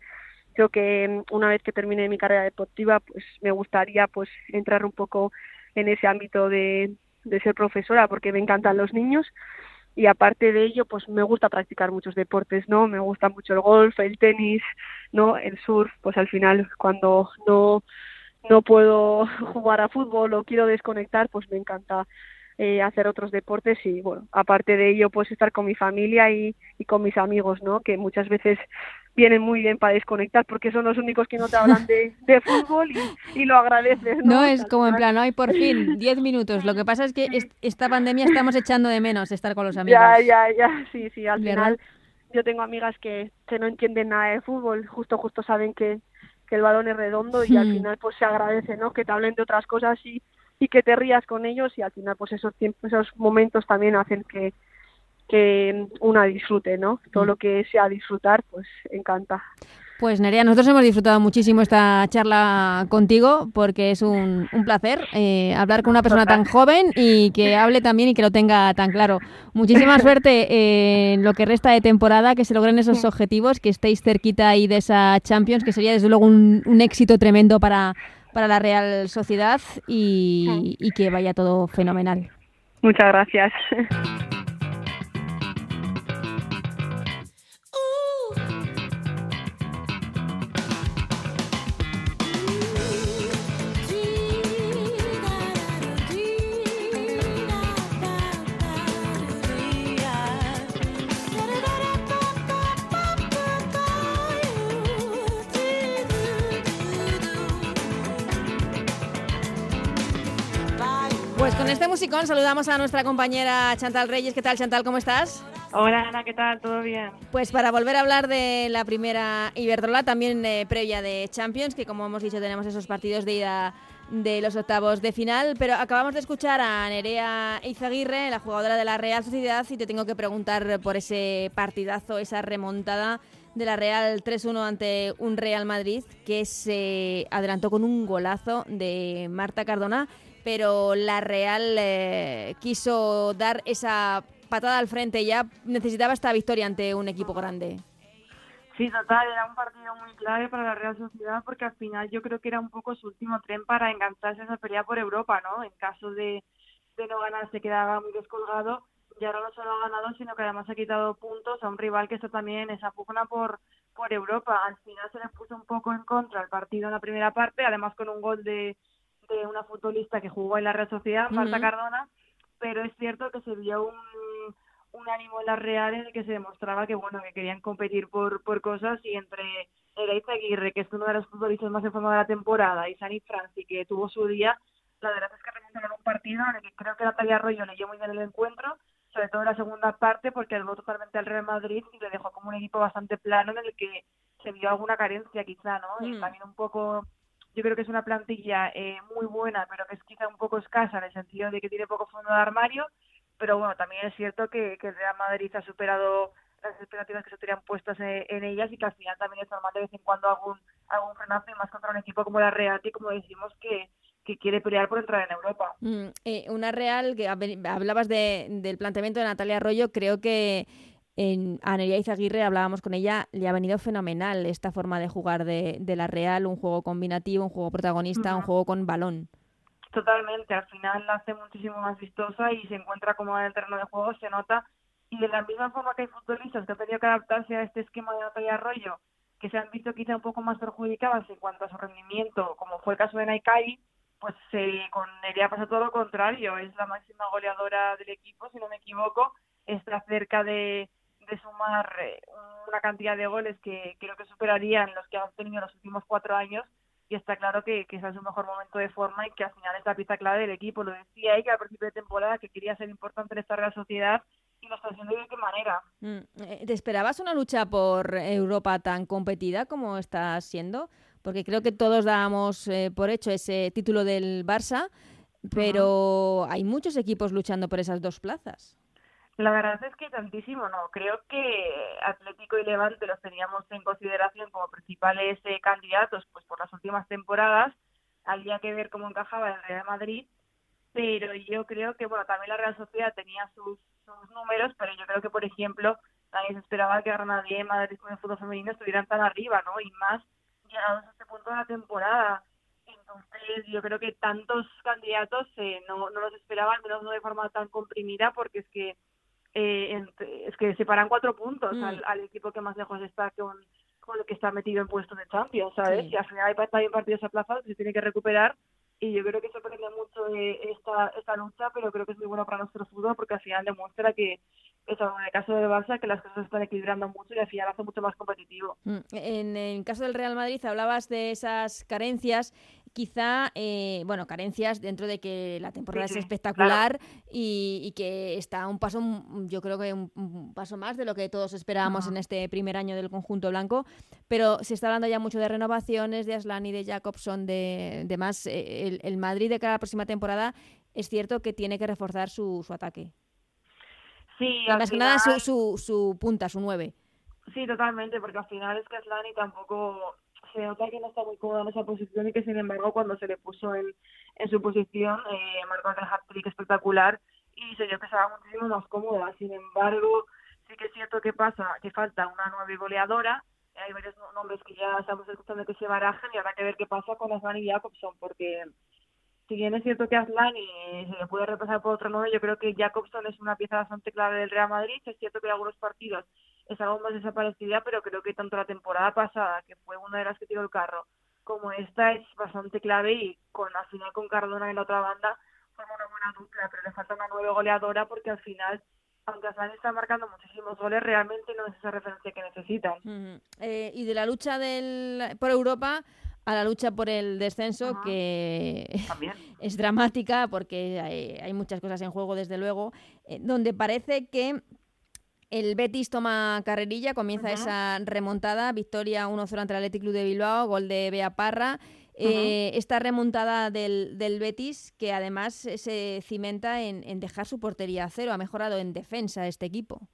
creo que mm, una vez que termine mi carrera deportiva, pues me gustaría, pues, entrar un poco en ese ámbito de, de ser profesora porque me encantan los niños y aparte de ello pues me gusta practicar muchos deportes no me gusta mucho el golf el tenis no el surf pues al final cuando no no puedo (laughs) jugar a fútbol o quiero desconectar pues me encanta eh, hacer otros deportes y bueno aparte de ello pues estar con mi familia y, y con mis amigos no que muchas veces vienen muy bien para desconectar porque son los únicos que no te hablan de, de fútbol y, y, lo agradeces. No, no es como en plan, ay, por fin, (laughs) 10 minutos. Lo que pasa es que esta pandemia estamos echando de menos estar con los amigos. Ya, ya, ya, sí, sí, al final yo tengo amigas que, que no entienden nada de fútbol, justo, justo saben que, que el balón es redondo y al hmm. final pues se agradece, ¿no? Que te hablen de otras cosas y, y que te rías con ellos y al final pues esos tiempos, esos momentos también hacen que, que una disfrute, ¿no? Todo mm. lo que sea disfrutar, pues encanta. Pues Nerea, nosotros hemos disfrutado muchísimo esta charla contigo porque es un, placer eh, hablar con una persona tan joven y que hable también y que lo tenga tan claro. Muchísima (laughs) suerte en lo que resta de temporada, que se logren esos objetivos, que estéis cerquita ahí de esa Champions, que sería desde luego un, un éxito tremendo para, para la Real Sociedad y, y que vaya todo fenomenal. Muchas gracias. Con este musicón saludamos a nuestra compañera Chantal Reyes. ¿Qué tal, Chantal? ¿Cómo estás? Hola, Ana, ¿qué tal? ¿Todo bien? Pues para volver a hablar de la primera Iberdrola, también eh, previa de Champions, que como hemos dicho tenemos esos partidos de ida de los octavos de final, pero acabamos de escuchar a Nerea Izaguirre, la jugadora de la Real Sociedad, y te tengo que preguntar por ese partidazo, esa remontada de la Real 3-1 ante un Real Madrid que se adelantó con un golazo de Marta Cardona pero la Real eh, quiso dar esa patada al frente ya necesitaba esta victoria ante un equipo grande. Sí, total, era un partido muy clave para la Real Sociedad porque al final yo creo que era un poco su último tren para engancharse a esa pelea por Europa, ¿no? En caso de, no ganar se quedaba muy descolgado y ahora no solo ha ganado, sino que además ha quitado puntos a un rival que está también esa pugna por, por Europa. Al final se le puso un poco en contra el partido en la primera parte, además con un gol de, de una futbolista que jugó en la Real Sociedad, Marta Cardona, pero es cierto que se vio un, un ánimo en la Real en el que se demostraba que bueno que querían competir por, por cosas y entre Ereiza Aguirre, que es uno de los futbolistas más en forma de la temporada, y Sani Franci, que tuvo su día, la verdad es que remontaron un partido en el que creo que Natalia Arroyo leyó muy bien el encuentro, sobre todo en la segunda parte, porque algo totalmente al Real Madrid y le dejó como un equipo bastante plano en el que se vio alguna carencia quizá, ¿no? Y mm. también un poco yo creo que es una plantilla eh, muy buena, pero que es quizá un poco escasa en el sentido de que tiene poco fondo de armario, pero bueno, también es cierto que, el Real Madrid ha superado las expectativas que se tenían puestas eh, en, ellas y que al final también es normal de vez en cuando algún, algún frenazo y más contra un equipo como la Real, que como decimos que, que quiere pelear por entrar en Europa. Mm, eh, una Real, que hablabas de, del planteamiento de Natalia Arroyo, creo que en Anelia Izaguirre hablábamos con ella, le ha venido fenomenal esta forma de jugar de, de la Real, un juego combinativo, un juego protagonista, un juego con balón. Totalmente, al final la hace muchísimo más vistosa y se encuentra como en el terreno de juego, se nota. Y de la misma forma que hay futbolistas que han tenido que adaptarse a este esquema de Natalia Arroyo, que se han visto quizá un poco más perjudicadas en cuanto a su rendimiento, como fue el caso de Naikari, pues eh, con Nerea pasa todo lo contrario, es la máxima goleadora del equipo, si no me equivoco, está cerca de, de sumar eh, una cantidad de goles que creo que superarían los que han tenido los últimos cuatro años y está claro que, que ese es su mejor momento de forma y que al final es la pieza clave del equipo. Lo decía ella al principio de temporada que quería ser importante en esta Real Sociedad y lo está haciendo de qué manera. Mm, eh, ¿Te esperabas una lucha por Europa tan competida como está siendo? Porque creo que todos dábamos eh, por hecho ese título del Barça, pero hay muchos equipos luchando por esas dos plazas. La verdad es que tantísimo no. Creo que Atlético y Levante los teníamos en consideración como principales eh, candidatos pues por las últimas temporadas. Había que ver cómo encajaba el Real Madrid, pero yo creo que bueno también la Real Sociedad tenía sus, números, pero yo creo que por ejemplo nadie se esperaba que Granada y Madrid con el fútbol femenino estuvieran tan arriba, ¿no? Y más llegados a este punto de la temporada. Entonces, yo creo que tantos candidatos eh, no, no los esperaban, al menos no de forma tan comprimida, porque es que eh, es que separan cuatro puntos mm. al, equipo que más lejos está con, con el que está metido en puestos de Champions, ¿sabes? Y al final hay también partidos aplazados que se tiene que recuperar y yo creo que sorprende mucho eh, esta, esta lucha, pero creo que es muy bueno para nuestro fútbol porque al final demuestra que, eso, en el caso de Barça, que las cosas se están equilibrando mucho y al final hace mucho más competitivo. Mm. En el caso del Real Madrid hablabas de esas carencias quizá, eh, bueno, carencias dentro de que la temporada es espectacular y, que está un paso, yo creo que un, paso más de lo que todos esperábamos en este primer año del conjunto blanco, pero se está hablando ya mucho de renovaciones, de Aslani, de Jacobson, de, de más. Eh, el, Madrid de cada próxima temporada es cierto que tiene que reforzar su, su ataque. Sí, más que nada su, su, su punta, su nueve. Sí, totalmente, porque al final es que Aslani tampoco se nota que no está muy cómodo en esa posición y que sin embargo cuando se le puso en, en su posición eh, marcó el hat-trick espectacular y se dio que estaba muchísimo más cómoda. Sin embargo, sí que es cierto que pasa, que falta una nueva goleadora. Hay varios nombres que ya estamos escuchando que se barajan y habrá que ver qué pasa con Aslan y Jacobson, porque si bien es cierto que Aslan y se le puede repasar por otro nombre, yo creo que Jacobson es una pieza bastante clave del Real Madrid. Es cierto que en algunos partidos es algo más desaparecida, pero creo que tanto la temporada pasada, que fue una de las que tiró el carro, como esta es bastante clave y con al final con Cardona en la otra banda forma una buena dupla, pero le falta una nueva goleadora porque al final aunque Aslan está marcando muchísimos goles, realmente no es esa referencia que necesitan. eh, y de la lucha del, por Europa a la lucha por el descenso, que (laughs) es dramática porque hay, hay, muchas cosas en juego, desde luego, eh, donde parece que el Betis toma carrerilla, comienza esa remontada, victoria 1-0 ante el Athletic Club de Bilbao, gol de Bea Parra. Eh, esta remontada del, del, Betis, que además se cimenta en, en, dejar su portería a cero, ha mejorado en defensa este equipo.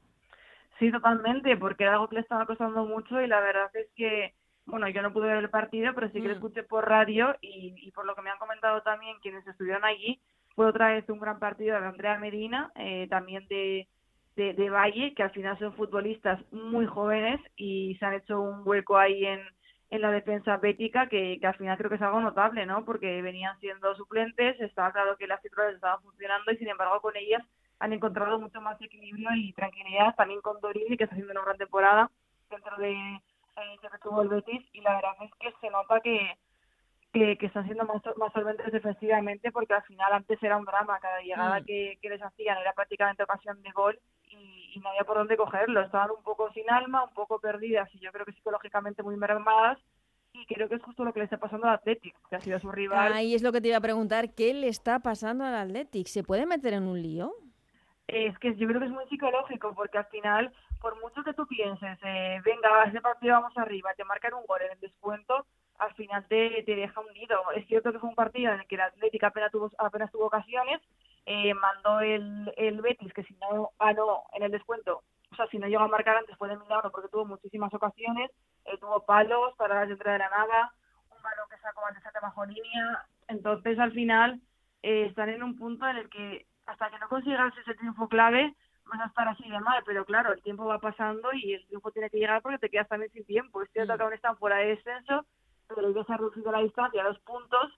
Sí, totalmente, porque era algo que le estaba costando mucho y la verdad es que, bueno, yo no pude ver el partido, pero sí que lo escuché por radio y, y, por lo que me han comentado también quienes estuvieron allí, fue otra vez un gran partido de Andrea Medina, eh, también de, de, de Valle, que al final son futbolistas muy jóvenes y se han hecho un hueco ahí en en la defensa bética, que, que, al final creo que es algo notable, ¿no? Porque venían siendo suplentes, estaba claro que las titulares estaban funcionando y sin embargo con ellas han encontrado mucho más equilibrio y tranquilidad, también con Dorini, que está haciendo una gran temporada dentro de eh, el Betis, y la verdad es que se nota que, que, que están siendo más, más solventes defensivamente, porque al final antes era un drama, cada llegada Mm. que, que les hacían era prácticamente ocasión de gol, y, y no había por dónde cogerlo. Estaban un poco sin alma, un poco perdidas y yo creo que psicológicamente muy mermadas. Y creo que es justo lo que le está pasando al Athletic, que ha sido su rival. Ahí es lo que te iba a preguntar, ¿qué le está pasando al Athletic? ¿Se puede meter en un lío? Es que yo creo que es muy psicológico, porque al final, por mucho que tú pienses, eh, venga, ese partido vamos arriba, te marcan un gol en el descuento, al final te, te deja hundido. Es cierto que fue un partido en el que el Athletic apenas tuvo, apenas tuvo ocasiones, eh, mandó el, el Betis, que si no ganó en el descuento, o sea, si no llegó a marcar antes fue de milagro porque tuvo muchísimas ocasiones, eh, tuvo palos, paradas dentro de la nada, un balón que sacó antes a bajo línea, entonces al final eh, están en un punto en el que hasta que no consigas ese triunfo clave vas a estar así de mal, pero claro, el tiempo va pasando y el triunfo tiene que llegar porque te quedas también sin tiempo, es cierto que aún están fuera de descenso, pero ellos han reducido la distancia a dos puntos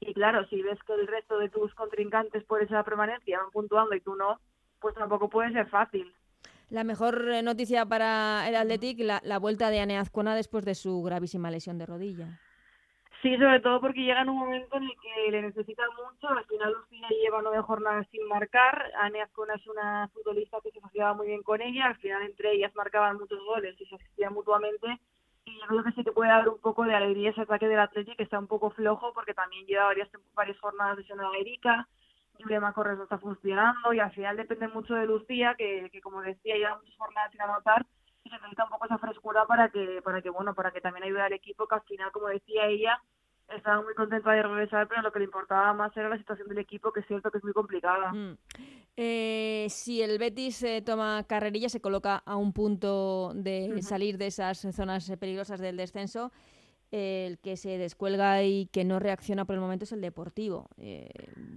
y claro, si ves que el resto de tus contrincantes por esa permanencia van puntuando y tú no, pues tampoco puede ser fácil. La mejor eh, noticia para el Athletic, la, la vuelta de Ane Azcona después de su gravísima lesión de rodilla. Sí, sobre todo porque llega en un momento en el que le necesita mucho. Al final Lucía lleva nueve jornadas sin marcar. Ane Azcona es una futbolista que se asociaba muy bien con ella. Al final entre ellas marcaban muchos goles y se asistían mutuamente. Yo creo que sí que puede dar un poco de alegría ese ataque del Athletic, que está un poco flojo porque también lleva varias, varias jornadas lesionada Erika. Julián Corres no está funcionando y al final depende mucho de Lucía, que, que como decía, lleva muchas jornadas sin anotar y se necesita un poco esa frescura para que, para que bueno, para que también ayude al equipo, que al final, como decía ella, estaba muy contenta de regresar, pero lo que le importaba más era la situación del equipo, que es cierto que es muy complicada. Mm. Eh, si el Betis eh, toma carrerilla, se coloca a un punto de salir de esas zonas eh, peligrosas del descenso. El que se descuelga y que no reacciona por el momento es el Deportivo. Eh,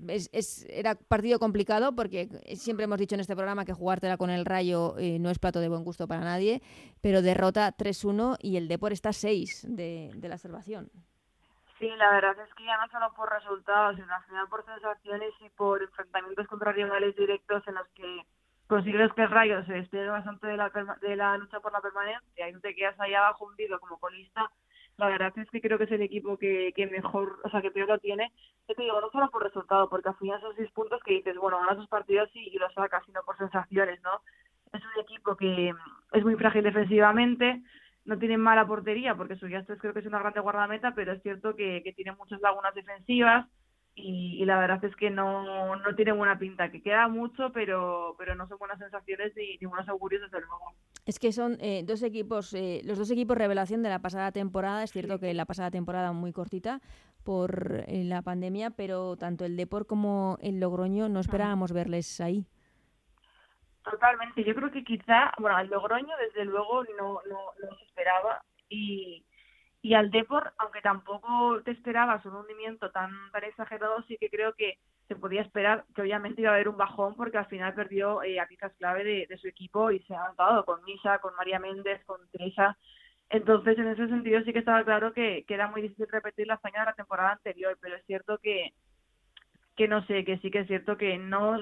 es, es- era partido complicado porque siempre hemos dicho en este programa que jugártela con el Rayo eh, no es plato de buen gusto para nadie, pero derrota 3-1 y el Depor está 6 de, de la salvación. Sí, la verdad es que ya no solo por resultados, sino al final por sensaciones y por enfrentamientos contra rivales directos en los que consigues que el Rayo se despegue bastante de la, de la lucha por la permanencia y no te quedas ahí abajo hundido como colista. La verdad es que creo que es el equipo que, que mejor, o sea, que peor lo tiene. Yo te digo, no solo por resultado, porque al final son seis puntos que dices, bueno, ganas sus partidos y, y los sacas, sino por sensaciones, ¿no? Es un equipo que es muy frágil defensivamente, no tiene mala portería, porque Suyastres creo que es una grande guardameta, pero es cierto que, que tiene muchas lagunas defensivas y, y la verdad es que no, no tiene buena pinta, que queda mucho, pero, pero no son buenas sensaciones ni, ni buenos augurios desde luego. Es que son eh, dos equipos, eh, los dos equipos revelación de la pasada temporada. Es cierto que la pasada temporada muy cortita por eh, la pandemia, pero tanto el Depor como el Logroño no esperábamos verles ahí. Totalmente. Yo creo que quizá, bueno, al Logroño desde luego no, no, no se esperaba y, y al Depor, aunque tampoco te esperabas un hundimiento tan, tan exagerado, sí que creo que se podía esperar que obviamente iba a haber un bajón porque al final perdió eh, a piezas clave de, de, su equipo y se ha notado con Misa, con María Méndez, con Teresa. Entonces, en ese sentido sí que estaba claro que, que era muy difícil repetir la hazaña de la temporada anterior, pero es cierto que, que no sé, que sí que es cierto que no,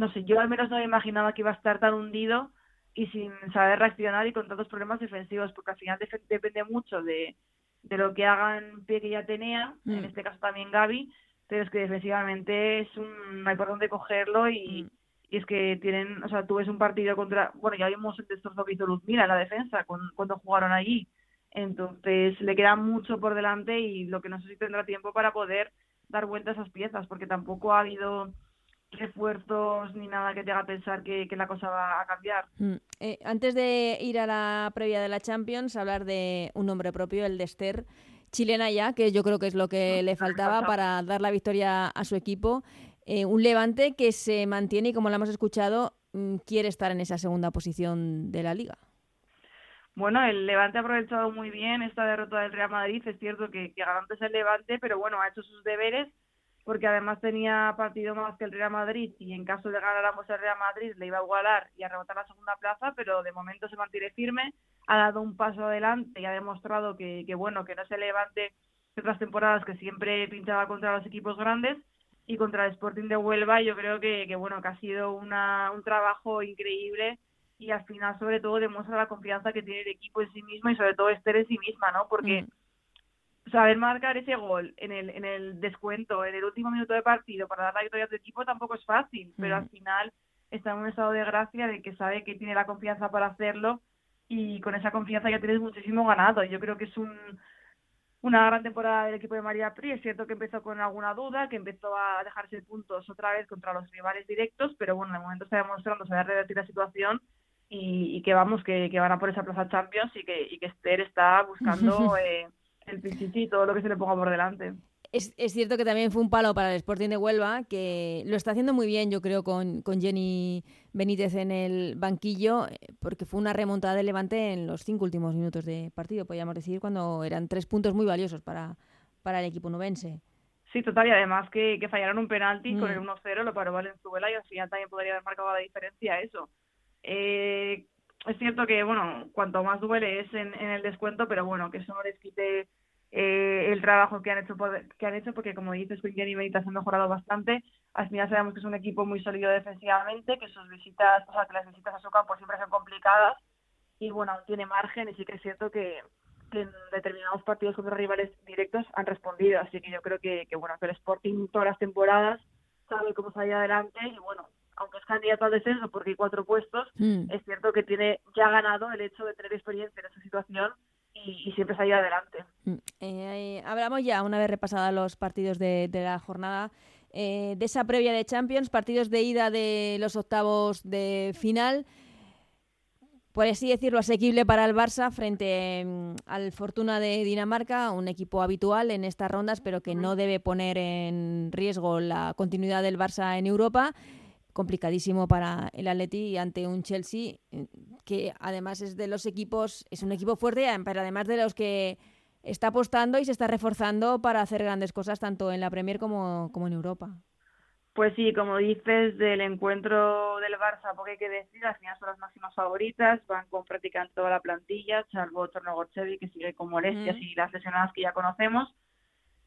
no sé, yo al menos no me imaginaba que iba a estar tan hundido y sin saber reaccionar y con tantos problemas defensivos, porque al final depende mucho de, de lo que hagan pie que ya tenía, en mm. este caso también Gaby, pero es que defensivamente es un, hay por dónde cogerlo y, mm. y, es que tienen, o sea, tú ves un partido contra, bueno, ya vimos el destrozo que hizo Luzmila en la defensa cuando jugaron allí, entonces le queda mucho por delante y lo que no sé si tendrá tiempo para poder dar vuelta a esas piezas, porque tampoco ha habido refuerzos ni nada que te haga pensar que, la cosa va a cambiar. Mm. Eh, antes de ir a la previa de la Champions, hablar de un nombre propio, el de Esther, chilena ya, que yo creo que es lo que le faltaba para dar la victoria a su equipo. Eh, un Levante que se mantiene y, como lo hemos escuchado, mm, quiere estar en esa segunda posición de la liga. Bueno, el Levante ha aprovechado muy bien esta derrota del Real Madrid. Es cierto que, que es el Levante, pero bueno, ha hecho sus deberes porque además tenía partido más que el Real Madrid y en caso de ganar ambos el Real Madrid le iba a igualar y a rebotar la segunda plaza, pero de momento se mantiene firme, ha dado un paso adelante y ha demostrado que, que bueno, que no se levante otras temporadas que siempre pinchaba contra los equipos grandes y contra el Sporting de Huelva yo creo que, que bueno, que ha sido una, un trabajo increíble y al final sobre todo demuestra la confianza que tiene el equipo en sí mismo y sobre todo Esther en sí misma, ¿no? Porque mm saber marcar ese gol en el, en el descuento, en el último minuto de partido para dar la victoria a tu equipo tampoco es fácil, pero al final está en un estado de gracia de que sabe que tiene la confianza para hacerlo y con esa confianza ya tienes muchísimo ganado. Yo creo que es un, una gran temporada del equipo de María Pri. Es cierto que empezó con alguna duda, que empezó a dejarse puntos otra vez contra los rivales directos, pero bueno, de momento está demostrando saber revertir la situación y, y que vamos, que, que, van a por esa plaza Champions y que, y que Esther está buscando (laughs) eh, el pichichi todo lo que se le ponga por delante. Es, es, cierto que también fue un palo para el Sporting de Huelva, que lo está haciendo muy bien, yo creo, con, con Jenny Benítez en el banquillo, porque fue una remontada de Levante en los cinco últimos minutos de partido, podríamos decir, cuando eran tres puntos muy valiosos para, para el equipo nubense. Sí, total, y además que, que fallaron un penalti con mm. el 1-0, lo paró Valenzuela y al final también podría haber marcado la diferencia eso. Eh, es cierto que, bueno, cuanto más duele es en, en el descuento, pero bueno, que eso no les quite eh, el trabajo que han hecho que han hecho porque como dices Queen y Benítez han mejorado bastante al final sabemos que es un equipo muy sólido defensivamente que sus visitas o sea que las visitas a su campo siempre son complicadas y bueno tiene margen y sí que es cierto que, en determinados partidos contra rivales directos han respondido así que yo creo que, que bueno que el Sporting todas las temporadas sabe cómo salir adelante y bueno aunque es candidato al descenso porque hay cuatro puestos, mm. es cierto que tiene ya ganado el hecho de tener experiencia en esa situación y, siempre salir adelante. Mm. Eh, hablamos ya, una vez repasada los partidos de, la jornada, eh, de esa previa de Champions, partidos de ida de los octavos de final. Por así decirlo, asequible para el Barça frente mm, al Fortuna de Dinamarca, un equipo habitual en estas rondas, pero que no debe poner en riesgo la continuidad del Barça en Europa complicadísimo para el Atleti ante un Chelsea eh, que además es de los equipos, es un equipo fuerte, pero además de los que está apostando y se está reforzando para hacer grandes cosas tanto en la Premier como, como en Europa. Pues sí, como dices, del encuentro del Barça, porque hay que decir, al final son las máximas favoritas, van con prácticamente toda la plantilla, salvo Torno Gorchevi, que sigue con molestias y las lesionadas que ya conocemos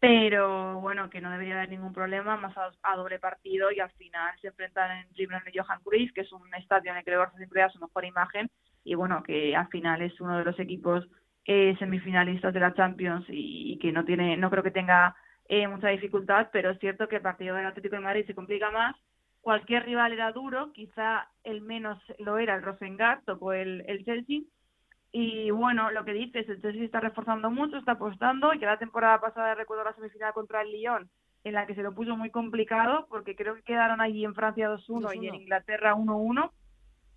pero bueno, que no debería haber ningún problema, más a, doble partido y al final se enfrentan en Dribbler y Johan Cruyff, que es un estadio en el que el Barça siempre da su mejor imagen y bueno, que al final es uno de los equipos eh, semifinalistas de la Champions y, que no tiene, no creo que tenga eh, mucha dificultad, pero es cierto que el partido del Atlético de Madrid se complica más. Cualquier rival era duro, quizá el menos lo era el Rosengard, tocó el, el Chelsea, y bueno, lo que dices, el Chelsea está reforzando mucho, está apostando, y que la temporada pasada recuerdo la semifinal contra el Lyon, en la que se lo puso muy complicado, porque creo que quedaron allí en Francia 2-1 y en Inglaterra 1-1,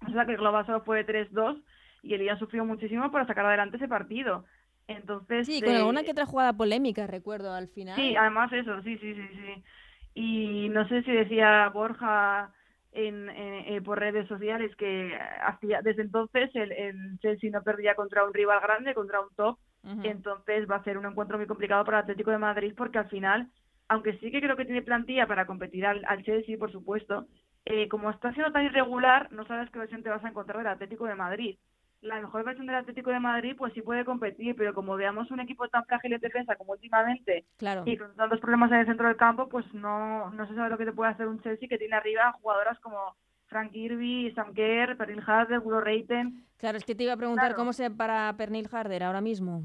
o sea que el global solo fue 3-2, y el Lyon sufrió muchísimo para sacar adelante ese partido. Entonces, sí, con alguna que otra jugada polémica, recuerdo, al final. Sí, además eso, sí, sí, sí, sí. Y no sé si decía Borja en, eh, por redes sociales que hacía desde entonces el, el, Chelsea no perdía contra un rival grande, contra un top, entonces va a ser un encuentro muy complicado para el Atlético de Madrid porque al final, aunque sí que creo que tiene plantilla para competir al, al Chelsea, por supuesto, eh, como está siendo tan irregular, no sabes qué versión te vas a encontrar del Atlético de Madrid. La mejor versión del Atlético de Madrid, pues sí puede competir, pero como veamos un equipo tan frágil en defensa como últimamente y con tantos problemas en el centro del campo, pues no, no se sabe lo que te puede hacer un Chelsea que tiene arriba jugadoras como Frank Kirby, Sam Kerr, Pernil Harder, Gulo Reiten. Claro, es que te iba a preguntar cómo se para Pernil Harder ahora mismo.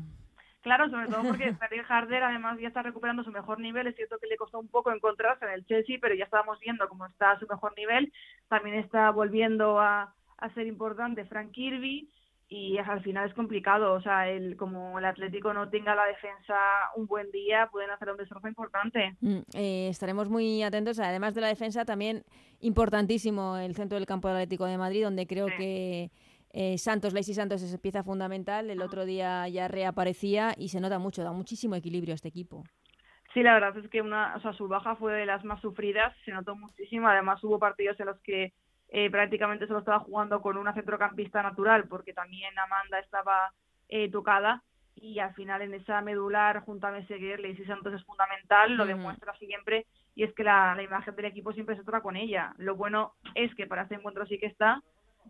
Claro, sobre todo porque (laughs) Pernil Harder además ya está recuperando su mejor nivel. Es cierto que le costó un poco encontrarse en el Chelsea, pero ya estábamos viendo cómo está a su mejor nivel. También está volviendo a, ser importante Frank Kirby y al final es complicado. O sea, el, como el Atlético no tenga la defensa un buen día, pueden hacer un destrozo importante. Mm, eh, estaremos muy atentos. Además de la defensa, también importantísimo el centro del campo del Atlético de Madrid, donde creo que eh, Santos, Lacey Santos es pieza fundamental, el otro día ya reaparecía y se nota mucho, da muchísimo equilibrio a este equipo. Sí, la verdad es que una, o sea, su baja fue de las más sufridas, se notó muchísimo, además hubo partidos en los que eh, prácticamente solo estaba jugando con una centrocampista natural porque también Amanda estaba eh, tocada y al final en esa medular junto a Meseguer, Lacey Santos es fundamental, lo demuestra siempre y es que la, la imagen del equipo siempre se trata con ella. Lo bueno es que para este encuentro sí que está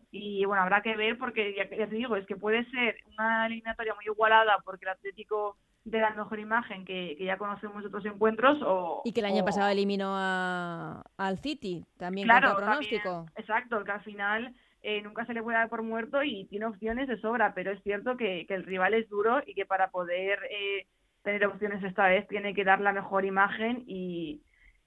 y bueno, habrá que ver porque ya, te digo, es que puede ser una eliminatoria muy igualada porque el Atlético de la mejor imagen que, ya conocemos de otros encuentros o y que el año pasado eliminó al City también claro, pronóstico. exacto que al final eh, nunca se le puede dar por muerto y tiene opciones de sobra pero es cierto que, el rival es duro y que para poder eh, tener opciones esta vez tiene que dar la mejor imagen y,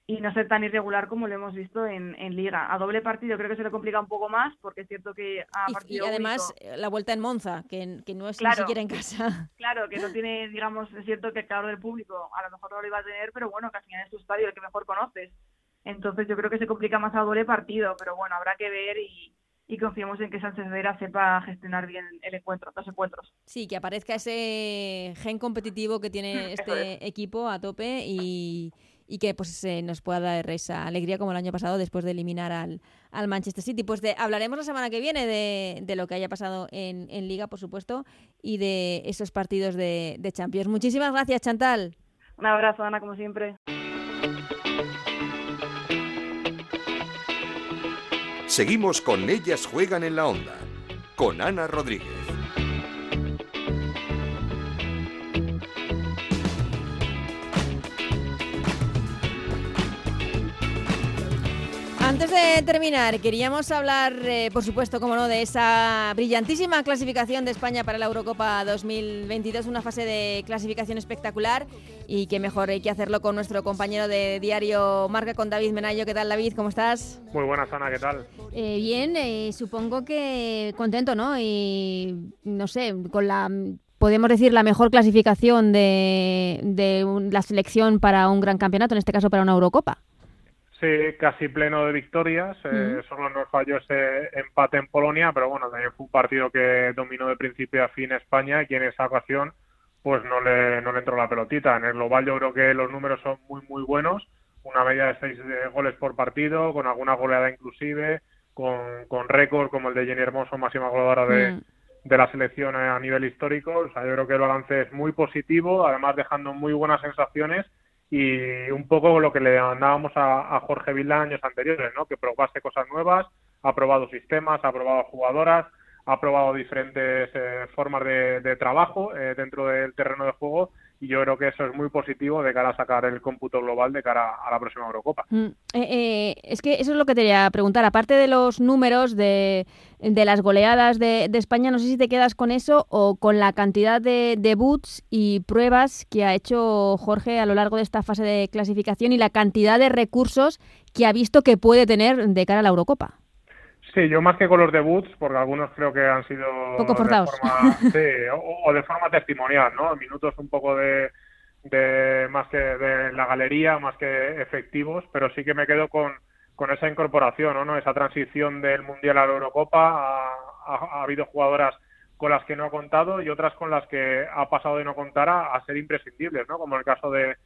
y no ser tan irregular como lo hemos visto en, en, Liga. A doble partido creo que se le complica un poco más porque es cierto que a y, y además eh, la vuelta en Monza, que, que no es ni siquiera en casa. (laughs) Claro, que no tiene, digamos, es cierto que el calor del público a lo mejor no lo iba a tener, pero bueno, final es tu estadio el que mejor conoces. Entonces yo creo que se complica más a doble partido, pero bueno, habrá que ver y, y confiamos en que Sánchez Vera sepa gestionar bien el encuentro, los encuentros. Sí, que aparezca ese gen competitivo que tiene (laughs) este equipo a tope y y que pues nos pueda dar esa alegría como el año pasado después de eliminar al, al Manchester City. Pues de, hablaremos la semana que viene de, de lo que haya pasado en, en, Liga, por supuesto, y de esos partidos de, de Champions. Muchísimas gracias, Chantal. Un abrazo, Ana, como siempre. Seguimos con Ellas Juegan en la Onda, con Ana Rodríguez. Antes de terminar, queríamos hablar, eh, por supuesto, como no, de esa brillantísima clasificación de España para la Eurocopa 2022, una fase de clasificación espectacular y qué mejor hay que hacerlo con nuestro compañero de diario Marca, con David Menayo. ¿Qué tal, David? ¿Cómo estás? Muy buenas, Ana, ¿qué tal? Eh, bien, eh, supongo que contento, ¿no? Y no sé, con la podemos decir, la mejor clasificación de, de, la selección para un gran campeonato, en este caso para una Eurocopa. Sí, casi pleno de victorias. Eh, solo nos falló ese empate en Polonia, pero bueno, también fue un partido que dominó de principio a fin España y que en esa ocasión pues no le, no le entró la pelotita. En el global yo creo que los números son muy, muy buenos. Una media de seis eh, goles por partido, con alguna goleada inclusive, con, con récord como el de Jenny Hermoso, máxima goleadora de, mm. de la selección a nivel histórico. O sea, yo creo que el balance es muy positivo, además dejando muy buenas sensaciones y un poco lo que le mandábamos a, Jorge Vilda años anteriores, ¿no? que probase cosas nuevas, ha probado sistemas, ha probado jugadoras, ha probado diferentes eh, formas de, trabajo eh, dentro del terreno de juego y yo creo que eso es muy positivo de cara a sacar el cómputo global de cara a la próxima Eurocopa. Mm, eh, es que eso es lo que te quería preguntar. Aparte de los números de, de las goleadas de, de, España, no sé si te quedas con eso o con la cantidad de debuts y pruebas que ha hecho Jorge a lo largo de esta fase de clasificación y la cantidad de recursos que ha visto que puede tener de cara a la Eurocopa. Sí, yo más que con los debuts, porque algunos creo que han sido poco forzados. sí, o, de forma testimonial, ¿no? Minutos un poco de, de más que de la galería, más que efectivos, pero sí que me quedo con, con esa incorporación, ¿no? Esa transición del Mundial a la Eurocopa. Ha, ha, habido jugadoras con las que no ha contado y otras con las que ha pasado de no contar a, ser imprescindibles, ¿no? Como el caso de,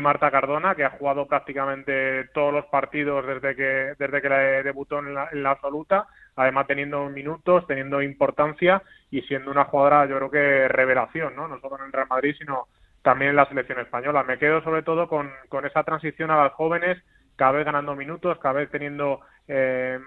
Marta Cardona, que ha jugado prácticamente todos los partidos desde que, desde que debutó en la, en la absoluta, además teniendo minutos, teniendo importancia y siendo una jugadora, yo creo que revelación, ¿no? No solo en el Real Madrid, sino también en la selección española. Me quedo sobre todo con, con esa transición a las jóvenes, cada vez ganando minutos, cada vez teniendo eh,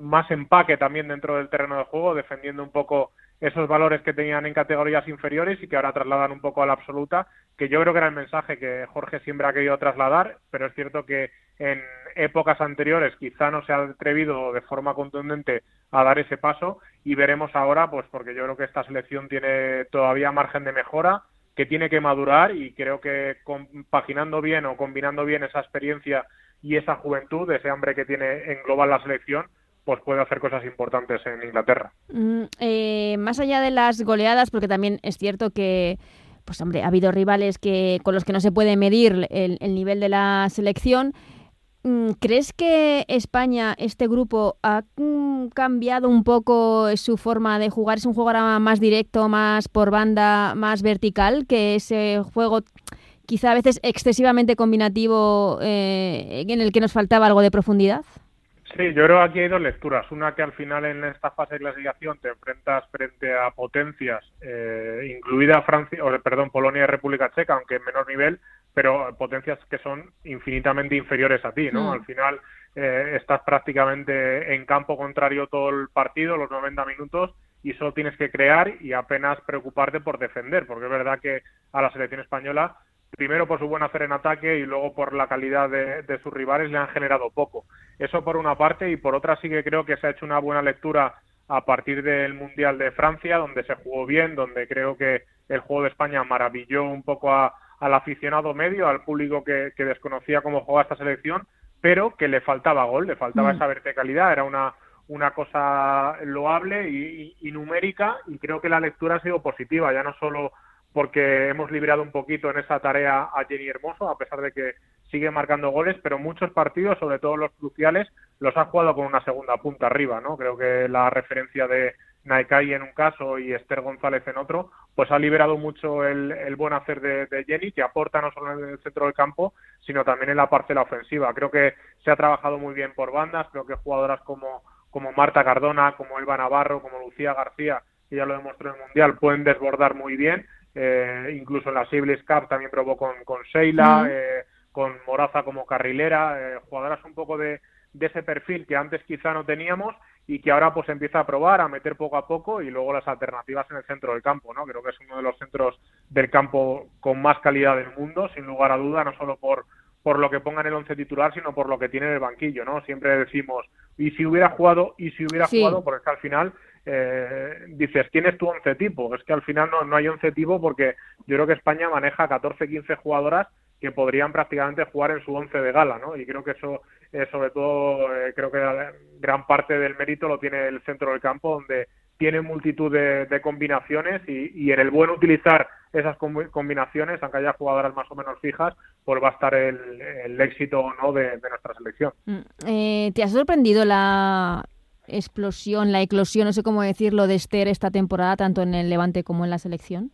más empaque también dentro del terreno de juego, defendiendo un poco esos valores que tenían en categorías inferiores y que ahora trasladan un poco a la absoluta, que yo creo que era el mensaje que Jorge siempre ha querido trasladar, pero es cierto que en épocas anteriores quizá no se ha atrevido de forma contundente a dar ese paso y veremos ahora, pues porque yo creo que esta selección tiene todavía margen de mejora, que tiene que madurar y creo que compaginando bien o combinando bien esa experiencia y esa juventud, ese hambre que tiene en global la selección, pues puede hacer cosas importantes en Inglaterra. Mm, eh, más allá de las goleadas, porque también es cierto que pues hombre, ha habido rivales que con los que no se puede medir el, nivel de la selección. Mm, ¿Crees que España, este grupo, ha mm, cambiado un poco su forma de jugar? ¿Es un juego ahora más directo, más por banda, más vertical que ese juego quizá a veces excesivamente combinativo eh, en el que nos faltaba algo de profundidad? Sí, yo creo que aquí hay dos lecturas. Una que al final en esta fase de clasificación te enfrentas frente a potencias, eh, incluida Francia, o, perdón, Polonia y República Checa, aunque en menor nivel, pero potencias que son infinitamente inferiores a ti, ¿no? Mm. Al final eh, estás prácticamente en campo contrario todo el partido, los 90 minutos, y solo tienes que crear y apenas preocuparte por defender, porque es verdad que a la selección española primero por su buen hacer en ataque y luego por la calidad de, sus rivales le han generado poco. Eso por una parte y por otra sí que creo que se ha hecho una buena lectura a partir del Mundial de Francia, donde se jugó bien, donde creo que el juego de España maravilló un poco al aficionado medio, al público que, desconocía cómo jugaba esta selección, pero que le faltaba gol, le faltaba mm. esa verticalidad, era una, una cosa loable y, y, numérica y creo que la lectura ha sido positiva, ya no solo porque hemos liberado un poquito en esa tarea a Jenny Hermoso, a pesar de que sigue marcando goles, pero muchos partidos, sobre todo los cruciales, los ha jugado con una segunda punta arriba, ¿no? Creo que la referencia de Naikai en un caso y Esther González en otro, pues ha liberado mucho el, buen hacer de, Jenny, que aporta no solo en el centro del campo, sino también en la parte de la ofensiva. Creo que se ha trabajado muy bien por bandas, creo que jugadoras como, como Marta Cardona, como Elba Navarro, como Lucía García, que ya lo demostró en el Mundial, pueden desbordar muy bien eh, incluso en la Sibles Cup también probó con, con Sheila, eh, con Moraza como carrilera, eh, jugadoras un poco de, de, ese perfil que antes quizá no teníamos y que ahora pues empieza a probar, a meter poco a poco y luego las alternativas en el centro del campo, ¿no? Creo que es uno de los centros del campo con más calidad del mundo, sin lugar a duda, no solo por por lo que ponga en el once titular, sino por lo que tiene en el banquillo, ¿no? Siempre decimos, y si hubiera jugado, y si hubiera jugado, porque es que al final eh, dices, tienes tu once tipo. Es que al final no, no hay once tipo porque yo creo que España maneja 14, 15 jugadoras que podrían prácticamente jugar en su once de gala, ¿no? Y creo que eso, eh, sobre todo, eh, creo que gran parte del mérito lo tiene el centro del campo, donde tiene multitud de, combinaciones y, en el buen utilizar esas combinaciones, aunque haya jugadoras más o menos fijas, pues va a estar el, éxito o no de, nuestra selección. Mm, ¿Te ha sorprendido la explosión, la eclosión, no sé cómo decirlo, de Esther esta temporada, tanto en el Levante como en la selección?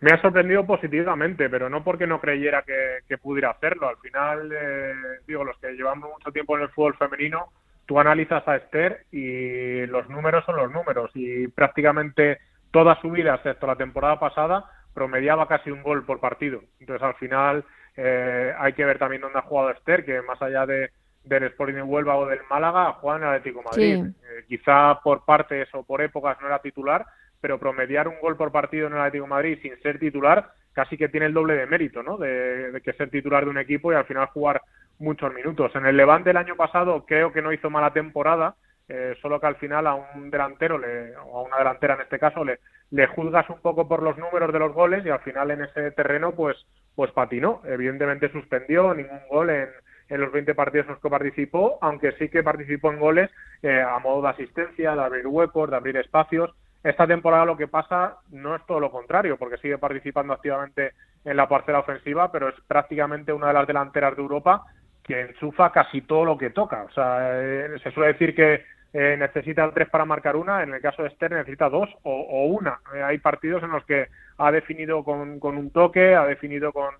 Me ha sorprendido positivamente, pero no porque no creyera que, pudiera hacerlo. Al final, eh, digo, los que llevamos mucho tiempo en el fútbol femenino, tú analizas a Esther y los números son los números. Y prácticamente toda su vida, excepto la temporada pasada, promediaba casi un gol por partido. Entonces, al final, eh, hay que ver también dónde ha jugado Esther, que más allá de, del Sporting de Huelva o del Málaga, juega en el Atlético Madrid. Eh, quizá por partes o por épocas no era titular, pero promediar un gol por partido en el Atlético Madrid sin ser titular casi que tiene el doble de mérito, ¿no? De, que ser titular de un equipo y al final jugar muchos minutos. En el Levante el año pasado creo que no hizo mala temporada, eh, solo que al final a un delantero le, o a una delantera en este caso le, le juzgas un poco por los números de los goles y al final en ese terreno pues pues patinó. Evidentemente suspendió ningún gol en, en los 20 partidos en los que participó, aunque sí que participó en goles eh, a modo de asistencia, de abrir huecos, de abrir espacios. Esta temporada lo que pasa no es todo lo contrario, porque sigue participando activamente en la parcela ofensiva, pero es prácticamente una de las delanteras de Europa que enchufa casi todo lo que toca. O sea, eh, se suele decir que eh, necesita tres para marcar una, en el caso de Esther necesita dos o, una. hay partidos en los que ha definido con un toque, ha definido con,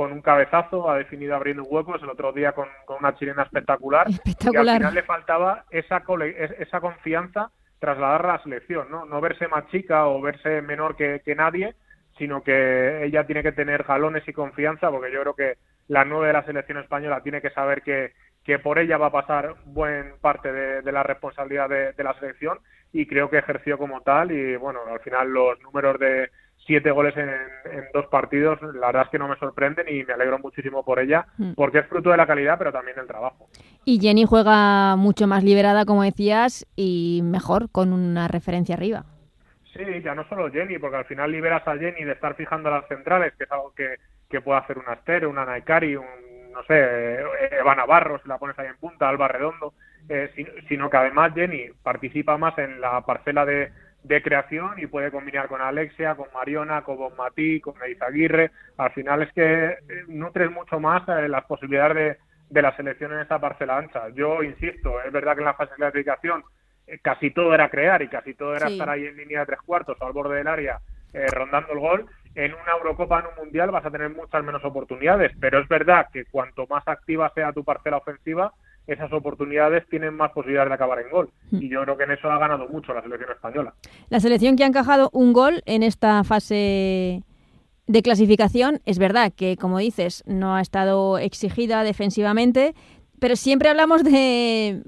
con un cabezazo, ha definido abriendo huecos, el otro día con, una chilena espectacular, espectacular. y al final le faltaba esa, esa confianza trasladarla a la selección, ¿no? No verse más chica o verse menor que, nadie, sino que ella tiene que tener jalones y confianza, porque yo creo que la nueve de la selección española tiene que saber que, que por ella va a pasar buen parte de, la responsabilidad de, la selección y creo que ejerció como tal y bueno, al final los números de siete goles en, dos partidos, la verdad es que no me sorprenden y me alegro muchísimo por ella, mm. porque es fruto de la calidad, pero también del trabajo. Y Jenny juega mucho más liberada, como decías, y mejor, con una referencia arriba. Sí, ya no solo Jenny, porque al final liberas a Jenny de estar fijando las centrales, que es algo que, que puede hacer una Aster, una Naikari, un, no sé, Eva Navarro, si la pones ahí en punta, Alba Redondo, eh, sino que además Jenny participa más en la parcela de de creación y puede combinar con Alexia, con Mariona, con Bonmatí, con Aguirre. Al final es que eh, nutres mucho más eh, las posibilidades de, de, la selección en esa parcela ancha. Yo insisto, es verdad que en la fase de clasificación eh, casi todo era crear y casi todo era estar ahí en línea de tres cuartos o al borde del área rondando el gol. En una Eurocopa, en un Mundial, vas a tener muchas menos oportunidades, pero es verdad que cuanto más activa sea tu parcela ofensiva, esas oportunidades tienen más posibilidades de acabar en gol. Hmm. Y yo creo que en eso ha ganado mucho la selección española. La selección que ha encajado un gol en esta fase de clasificación, es verdad que, como dices, no ha estado exigida defensivamente, pero siempre hablamos de,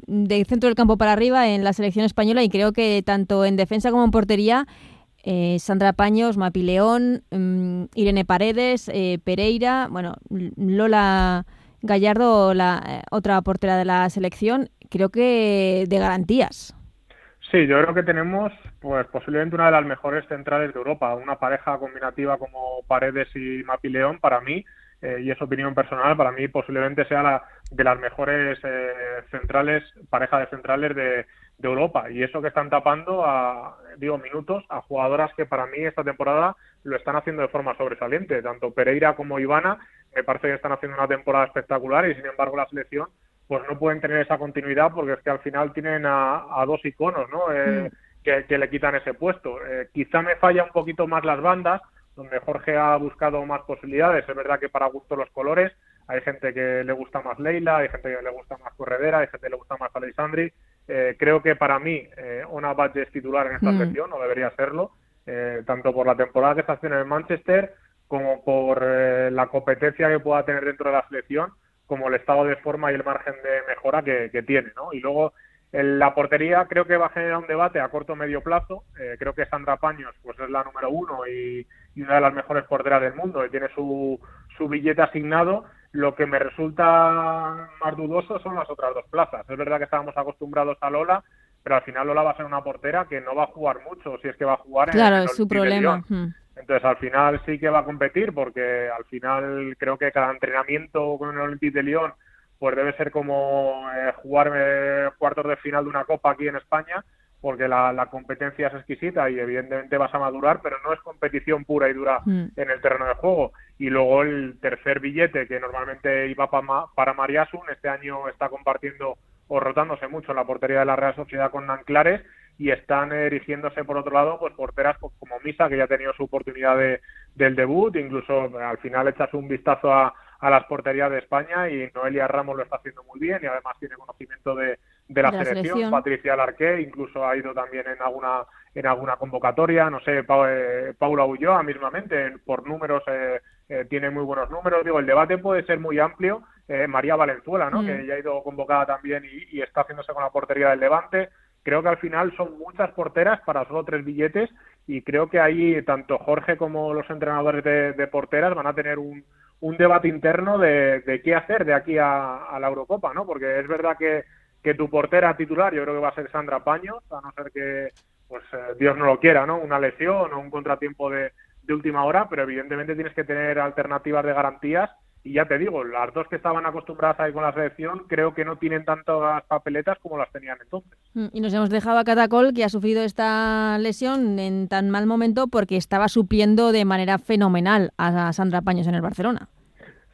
centro del campo para arriba en la selección española y creo que tanto en defensa como en portería, eh, Sandra Paños, Mapi León, mm, Irene Paredes, eh, Pereira, bueno, Lola Gallardo, la eh, otra portera de la selección, creo que de garantías. Sí, yo creo que tenemos pues posiblemente una de las mejores centrales de Europa, una pareja combinativa como Paredes y Mapileón para mí eh, y es opinión personal, para mí posiblemente sea la de las mejores eh, centrales, pareja de centrales de, de, Europa. Y eso que están tapando a, digo, minutos a jugadoras que para mí esta temporada lo están haciendo de forma sobresaliente. Tanto Pereira como Ivana me parece que están haciendo una temporada espectacular y sin embargo la selección pues no pueden tener esa continuidad porque es que al final tienen a, dos iconos, ¿no? Eh, mm. que, que, le quitan ese puesto. Eh, quizá me falla un poquito más las bandas, donde Jorge ha buscado más posibilidades. Es verdad que para gusto los colores, hay gente que le gusta más Leila, hay gente que le gusta más Corredera, hay gente que le gusta más Alexandri. Eh, creo que para mí eh, Ona Badge es titular en esta mm. selección, o debería serlo, eh, tanto por la temporada que está haciendo en Manchester como por la competencia que pueda tener dentro de la selección, como el estado de forma y el margen de mejora que, que tiene. ¿no? Y luego la portería creo que va a generar un debate a corto o medio plazo. Eh, creo que Sandra Paños pues es la número uno y, una de las mejores porteras del mundo y tiene su, su billete asignado. Lo que me resulta más dudoso son las otras dos plazas. Es verdad que estábamos acostumbrados a Lola, pero al final Lola va a ser una portera que no va a jugar mucho, si es que va a jugar en Claro, es su problema. Entonces, al final sí que va a competir, porque al final creo que cada entrenamiento con el Olympique de Lyon pues debe ser como eh, jugar eh, cuartos de final de una copa aquí en España, porque la, competencia es exquisita y evidentemente vas a madurar, pero no es competición pura y dura mm. en el terreno de juego. Y luego el tercer billete, que normalmente iba para, para Mariasun, este año está compartiendo o rotándose mucho en la portería de la Real Sociedad con Nanclares y están erigiéndose por otro lado pues porteras como Misa que ya ha tenido su oportunidad de, del debut incluso al final echas un vistazo a, a las porterías de España y Noelia Ramos lo está haciendo muy bien y además tiene conocimiento de, de, la, selección. Patricia Larqué incluso ha ido también en alguna en alguna convocatoria, no sé, eh, Paula Ulloa mismamente, por números eh, eh, tiene muy buenos números, digo, el debate puede ser muy amplio, María Valenzuela, ¿no? Mm. que ya ha ido convocada también y, y, está haciéndose con la portería del Levante, creo que al final son muchas porteras para solo tres billetes y creo que ahí tanto Jorge como los entrenadores de porteras van a tener un, un debate interno de, qué hacer de aquí a, la Eurocopa, ¿no? Porque es verdad que, que, tu portera titular yo creo que va a ser Sandra Paños, a no ser que, pues eh, Dios no lo quiera, ¿no? Una lesión o un contratiempo de, de última hora, pero evidentemente tienes que tener alternativas de garantías y ya te digo, las dos que estaban acostumbradas ahí con la selección creo que no tienen tantas papeletas como las tenían entonces. Mm, y nos hemos dejado a Catacol, que ha sufrido esta lesión en tan mal momento porque estaba supliendo de manera fenomenal a Sandra Paños en el Barcelona.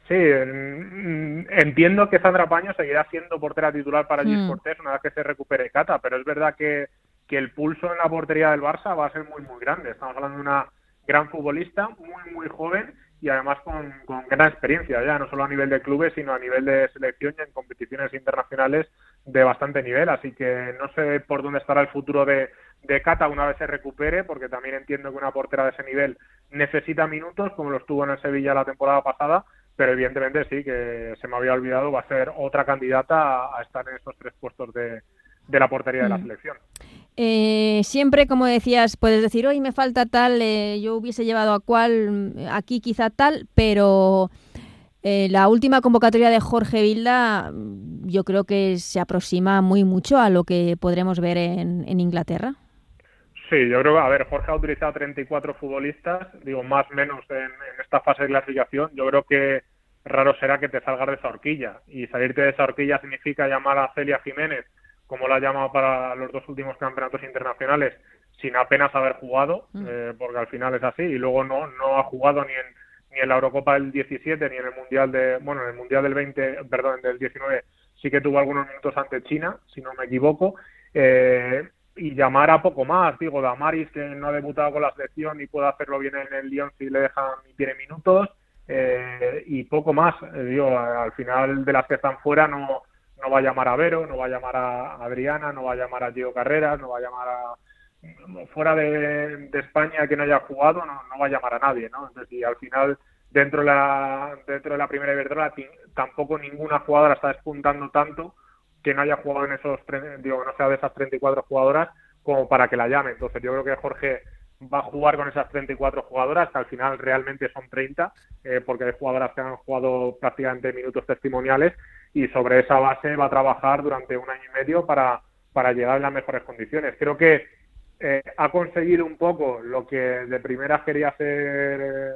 Sí, entiendo que Sandra Paños seguirá siendo portera titular para Gis mm. una vez que se recupere Cata, pero es verdad que, que el pulso en la portería del Barça va a ser muy, muy grande. Estamos hablando de una gran futbolista, muy, muy joven y además con, con, gran experiencia ya, no solo a nivel de clubes, sino a nivel de selección y en competiciones internacionales de bastante nivel. Así que no sé por dónde estará el futuro de, de Cata una vez se recupere, porque también entiendo que una portera de ese nivel necesita minutos, como lo estuvo en el Sevilla la temporada pasada, pero evidentemente sí, que se me había olvidado, va a ser otra candidata a, estar en estos tres puestos de, de la portería de la mm. selección. Eh, siempre, como decías, puedes decir, hoy me falta tal, eh, yo hubiese llevado a cual, aquí quizá tal, pero eh, la última convocatoria de Jorge Vilda yo creo que se aproxima muy mucho a lo que podremos ver en, Inglaterra. Sí, yo creo que, a ver, Jorge ha utilizado 34 futbolistas, digo, más o menos en, en esta fase de clasificación. Yo creo que raro será que te salgas de esa horquilla. Y salirte de esa horquilla significa llamar a Celia Jiménez como lo ha llamado para los dos últimos campeonatos internacionales, sin apenas haber jugado, mm. eh, porque al final es así, y luego no, no ha jugado ni en, ni en la Eurocopa del 17, ni en el Mundial de, bueno, en el Mundial del 20, perdón, del 19, sí que tuvo algunos minutos ante China, si no me equivoco, eh, y llamar a poco más, digo, Damaris, que no ha debutado con la selección y puede hacerlo bien en el Lyon si le dejan y tiene minutos, eh, y poco más, digo, al final de las que están fuera no no va a llamar a Vero, no va a llamar a Adriana, no va a llamar a Gio Carreras, no va a llamar a fuera de, España que no haya jugado, no, no, va a llamar a nadie, ¿no? Entonces, y al final dentro de la dentro de la primera Iberdrola tampoco ninguna jugadora está despuntando tanto que no haya jugado en esos digo no sea de esas 34 jugadoras como para que la llame entonces yo creo que Jorge va a jugar con esas 34 jugadoras que al final realmente son 30 eh, porque hay jugadoras que han jugado prácticamente minutos testimoniales y sobre esa base va a trabajar durante un año y medio para, para llegar en las mejores condiciones. Creo que eh, ha conseguido un poco lo que de primera quería ser eh,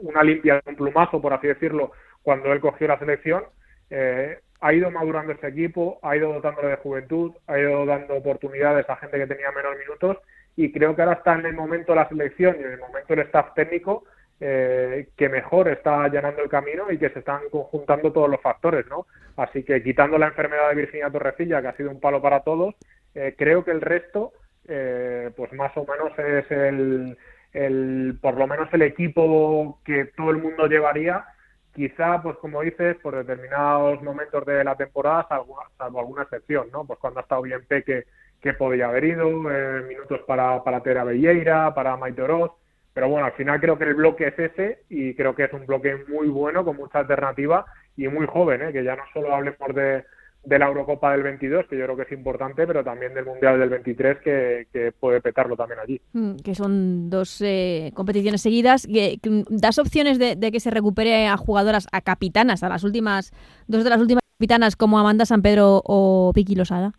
una limpia de un plumazo, por así decirlo, cuando él cogió la selección. Eh, ha ido madurando ese equipo, ha ido dotándole de juventud, ha ido dando oportunidades a gente que tenía menos minutos y creo que ahora está en el momento la selección y en el momento el staff técnico eh, que mejor está allanando el camino y que se están conjuntando todos los factores, ¿no? Así que quitando la enfermedad de Virginia Torrecilla, que ha sido un palo para todos, eh, creo que el resto, eh, pues más o menos es el, el, por lo menos el equipo que todo el mundo llevaría, quizá, pues como dices, por determinados momentos de la temporada, salvo, alguna excepción, ¿no? Pues cuando ha estado bien Peque, que podía haber ido, minutos para, para Tera Belleira, para Maite Oroz, pero bueno, al final creo que el bloque es ese y creo que es un bloque muy bueno, con mucha alternativa y muy joven, ¿eh? que ya no solo hablemos de, la Eurocopa del 22, que yo creo que es importante, pero también del Mundial del 23, que, puede petarlo también allí. Mm, que son dos eh, competiciones seguidas. Que, ¿Das opciones de, de, que se recupere a jugadoras, a capitanas, a las últimas, dos de las últimas capitanas como Amanda San Pedro o Vicky Losada?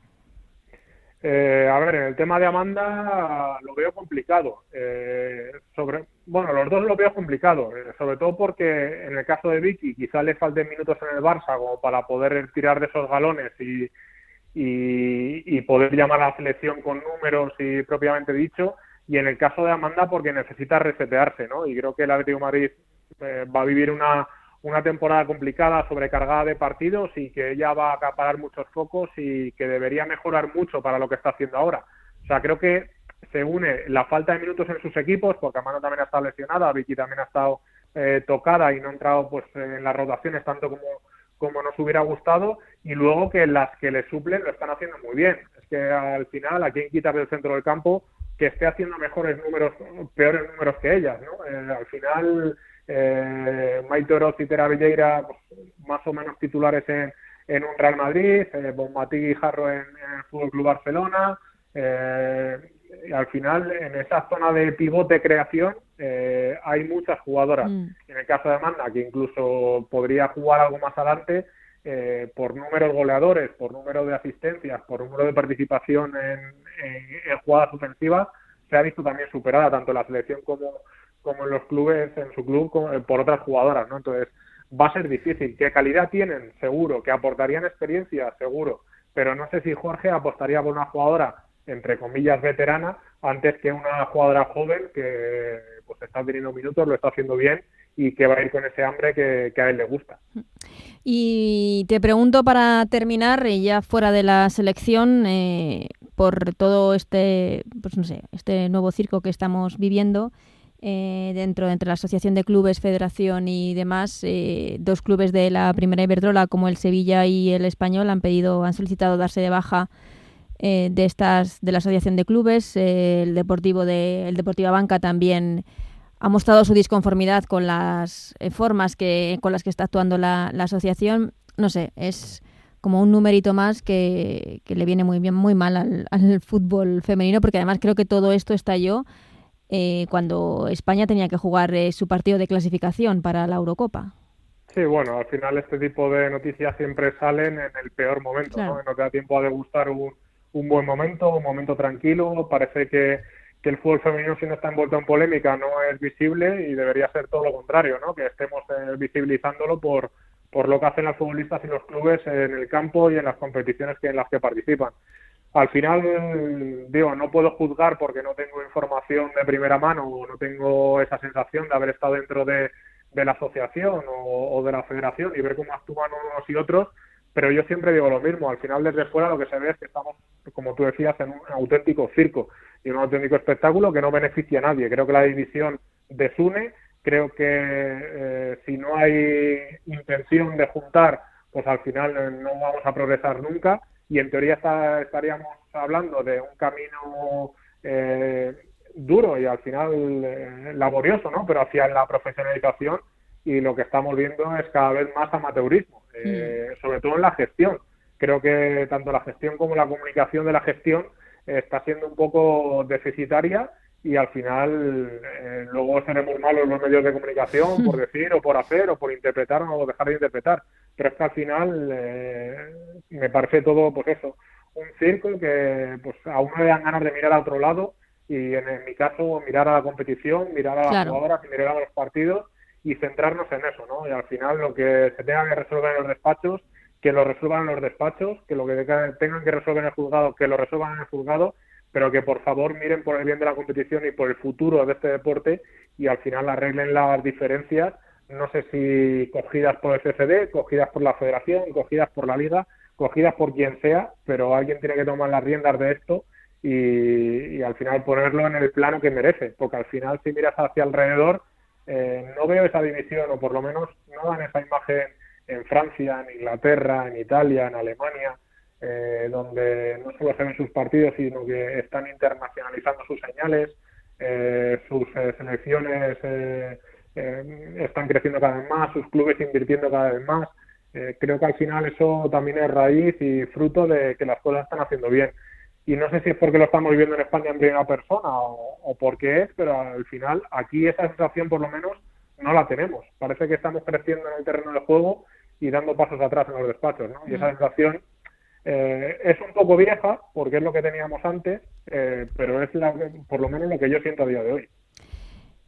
Eh, a ver, en el tema de Amanda lo veo complicado. Eh, sobre, bueno, los dos lo veo complicado, eh, sobre todo porque en el caso de Vicky quizá le falten minutos en el Barça como para poder tirar de esos galones y, y, poder llamar a la selección con números y propiamente dicho. Y en el caso de Amanda porque necesita resetearse, ¿no? Y creo que el Atlético Madrid va a vivir una una temporada complicada, sobrecargada de partidos y que ella va a acaparar muchos focos y que debería mejorar mucho para lo que está haciendo ahora. O sea, creo que se une la falta de minutos en sus equipos, porque Amanda también ha estado lesionada, Vicky también ha estado eh, tocada y no ha entrado pues en las rotaciones tanto como, como nos hubiera gustado, y luego que las que le suplen lo están haciendo muy bien. Es que al final, a quien quitar del centro del campo, que esté haciendo mejores números, peores números que ellas, ¿no? Eh, al final eh, Maite Oroz y Tera Villeira pues, más o menos titulares en, en un Real Madrid, eh, Bonmatí y Jarro en, el Fútbol Club Barcelona. Eh, y al final, en esa zona de pivote creación, eh, hay muchas jugadoras. Mm. En el caso de Amanda, que incluso podría jugar algo más adelante, eh, por números goleadores, por número de asistencias, por número de participación en, en, en jugadas ofensivas, se ha visto también superada tanto la selección como, como en los clubes, en su club, eh, por otras jugadoras, ¿no? Entonces, va a ser difícil. ¿Qué calidad tienen? Seguro. ¿Que aportarían experiencia? Seguro. Pero no sé si Jorge apostaría por una jugadora, entre comillas, veterana, antes que una jugadora joven que pues está teniendo minutos, lo está haciendo bien y que va a ir con ese hambre que, a él le gusta. Y te pregunto para terminar, ya fuera de la selección, eh, por todo este, pues no sé, este nuevo circo que estamos viviendo, eh, dentro entre la Asociación de Clubes, Federación y demás, eh, dos clubes de la Primera Iberdrola como el Sevilla y el Español han pedido, han solicitado darse de baja eh, de estas de la Asociación de Clubes. el Deportivo de el Deportiva Banca también ha mostrado su disconformidad con las formas que con las que está actuando la, la asociación. No sé, es como un numerito más que, que le viene muy bien, muy mal al, al fútbol femenino, porque además creo que todo esto estalló eh, cuando España tenía que jugar eh, su partido de clasificación para la Eurocopa. Sí, bueno, al final este tipo de noticias siempre salen en el peor momento, ¿no? No te da tiempo a degustar un, un buen momento, un momento tranquilo. Parece que, que el fútbol femenino, si no está envuelto en polémica, no es visible y debería ser todo lo contrario, ¿no? Que estemos eh, visibilizándolo por, por lo que hacen las futbolistas y los clubes en el campo y en las competiciones que, en las que participan al final, digo, no puedo juzgar porque no tengo información de primera mano o no tengo esa sensación de haber estado dentro de, la asociación o, de la federación y ver cómo actúan unos y otros, pero yo siempre digo lo mismo, al final desde fuera lo que se ve es que estamos, como tú decías, en un auténtico circo y un auténtico espectáculo que no beneficia a nadie. Creo que la división desune, creo que eh, si no hay intención de juntar, pues al final no vamos a progresar nunca y en teoría estaríamos hablando de un camino eh, duro y al final eh, laborioso, ¿no? Pero hacia la profesionalización y lo que estamos viendo es cada vez más amateurismo, eh, mm. sobre todo en la gestión. Creo que tanto la gestión como la comunicación de la gestión está siendo un poco deficitaria y al final luego seremos malos los medios de comunicación por (laughs) decir o por hacer o por interpretar o dejar de interpretar pero es que al final eh, me parece todo, pues eso, un circo que pues a uno le dan ganas de mirar a otro lado y en, mi caso mirar a la competición, mirar a las jugadoras y mirar a los partidos y centrarnos en eso, ¿no? Y al final lo que se tenga que resolver en los despachos, que lo resuelvan en los despachos, que lo que tengan que resolver en el juzgado, que lo resuelvan en el juzgado, pero que por favor miren por el bien de la competición y por el futuro de este deporte y al final arreglen las diferencias no sé si cogidas por el CCD, cogidas por la federación, cogidas por la liga, cogidas por quien sea, pero alguien tiene que tomar las riendas de esto y, al final ponerlo en el plano que merece, porque al final si miras hacia alrededor eh, no veo esa división o por lo menos no dan esa imagen en Francia, en Inglaterra, en Italia, en Alemania, eh, donde no solo se ven sus partidos, sino que están internacionalizando sus señales, eh, sus selecciones eh, están creciendo cada vez más, sus clubes invirtiendo cada vez más. Eh, creo que al final eso también es raíz y fruto de que las cosas están haciendo bien. Y no sé si es porque lo estamos viviendo en España en primera persona o, o por qué es, pero al final aquí esa sensación por lo menos no la tenemos. Parece que estamos creciendo en el terreno de juego y dando pasos atrás en los despachos, ¿no? Y esa sensación eh, es un poco vieja porque es lo que teníamos antes, pero es la, por lo menos lo que yo siento a día de hoy.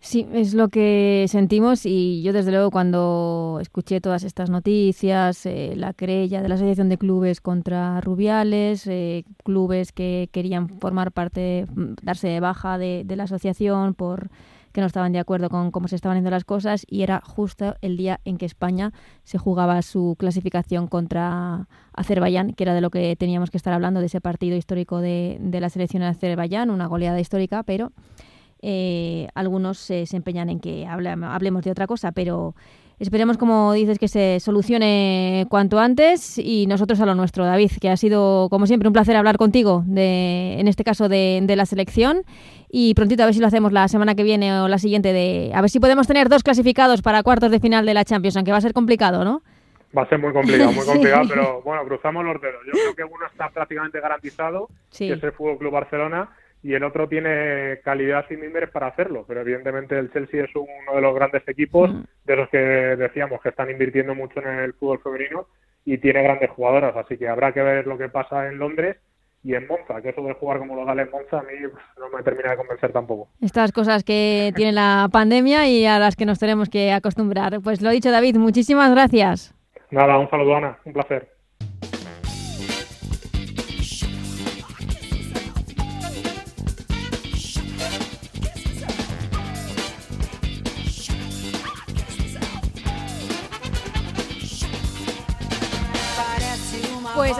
Sí, es lo que sentimos y yo desde luego cuando escuché todas estas noticias, eh, la querella de la Asociación de Clubes contra Rubiales, eh, clubes que querían formar parte, mm, darse de baja de, la asociación por que no estaban de acuerdo con cómo se estaban haciendo las cosas y era justo el día en que España se jugaba su clasificación contra Azerbaiyán, que era de lo que teníamos que estar hablando, de ese partido histórico de, de la selección de Azerbaiyán, una goleada histórica, pero eh, algunos se, empeñan en que hablemos de otra cosa, pero esperemos, como dices, que se solucione cuanto antes y nosotros a lo nuestro, David, que ha sido, como siempre, un placer hablar contigo, de, en este caso de, la selección. Y prontito a ver si lo hacemos la semana que viene o la siguiente, de a ver si podemos tener dos clasificados para cuartos de final de la Champions, aunque va a ser complicado, ¿no? Va a ser muy complicado, muy (laughs) complicado, pero bueno, cruzamos los dedos. Yo creo que uno está prácticamente garantizado, que es el Fútbol Club Barcelona, y el otro tiene calidad y mimbres para hacerlo, pero evidentemente el Chelsea es uno de los grandes equipos de los que decíamos que están invirtiendo mucho en el fútbol femenino y tiene grandes jugadoras, así que habrá que ver lo que pasa en Londres y en Monza, que eso de jugar como lo da en Monza a mí pues, no me termina de convencer tampoco. Estas cosas que tiene la pandemia y a las que nos tenemos que acostumbrar. Pues lo dicho David, muchísimas gracias. Nada, un saludo Ana, un placer.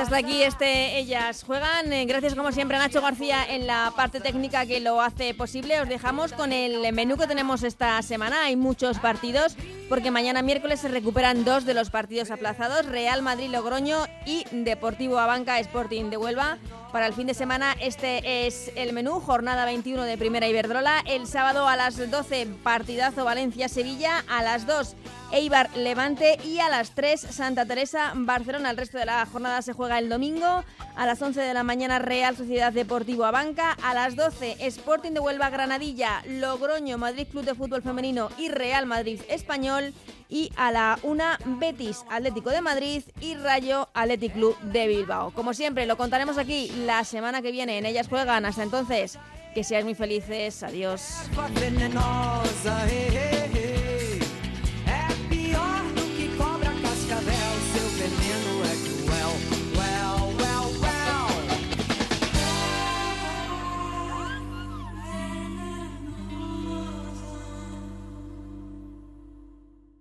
Hasta aquí este Ellas Juegan. Eh, gracias como siempre a Nacho García en la parte técnica que lo hace posible. Os dejamos con el menú que tenemos esta semana. Hay muchos partidos porque mañana miércoles se recuperan dos de los partidos aplazados. Real Madrid-Logroño y Deportivo Abanca Sporting de Huelva. Para el fin de semana este es el menú, jornada 21 de Primera Iberdrola. El sábado a las 12 partidazo Valencia-Sevilla, a las 2 Eibar Levante y a las 3 Santa Teresa Barcelona. El resto de la jornada se juega el domingo. A las 11 de la mañana Real Sociedad Deportivo Abanca. A las 12 Sporting de Huelva Granadilla, Logroño Madrid Club de Fútbol Femenino y Real Madrid Español. Y a la 1 Betis Atlético de Madrid y Rayo Athletic Club de Bilbao. Como siempre, lo contaremos aquí la semana que viene. En ellas juegan. Hasta entonces, que seáis muy felices. Adiós.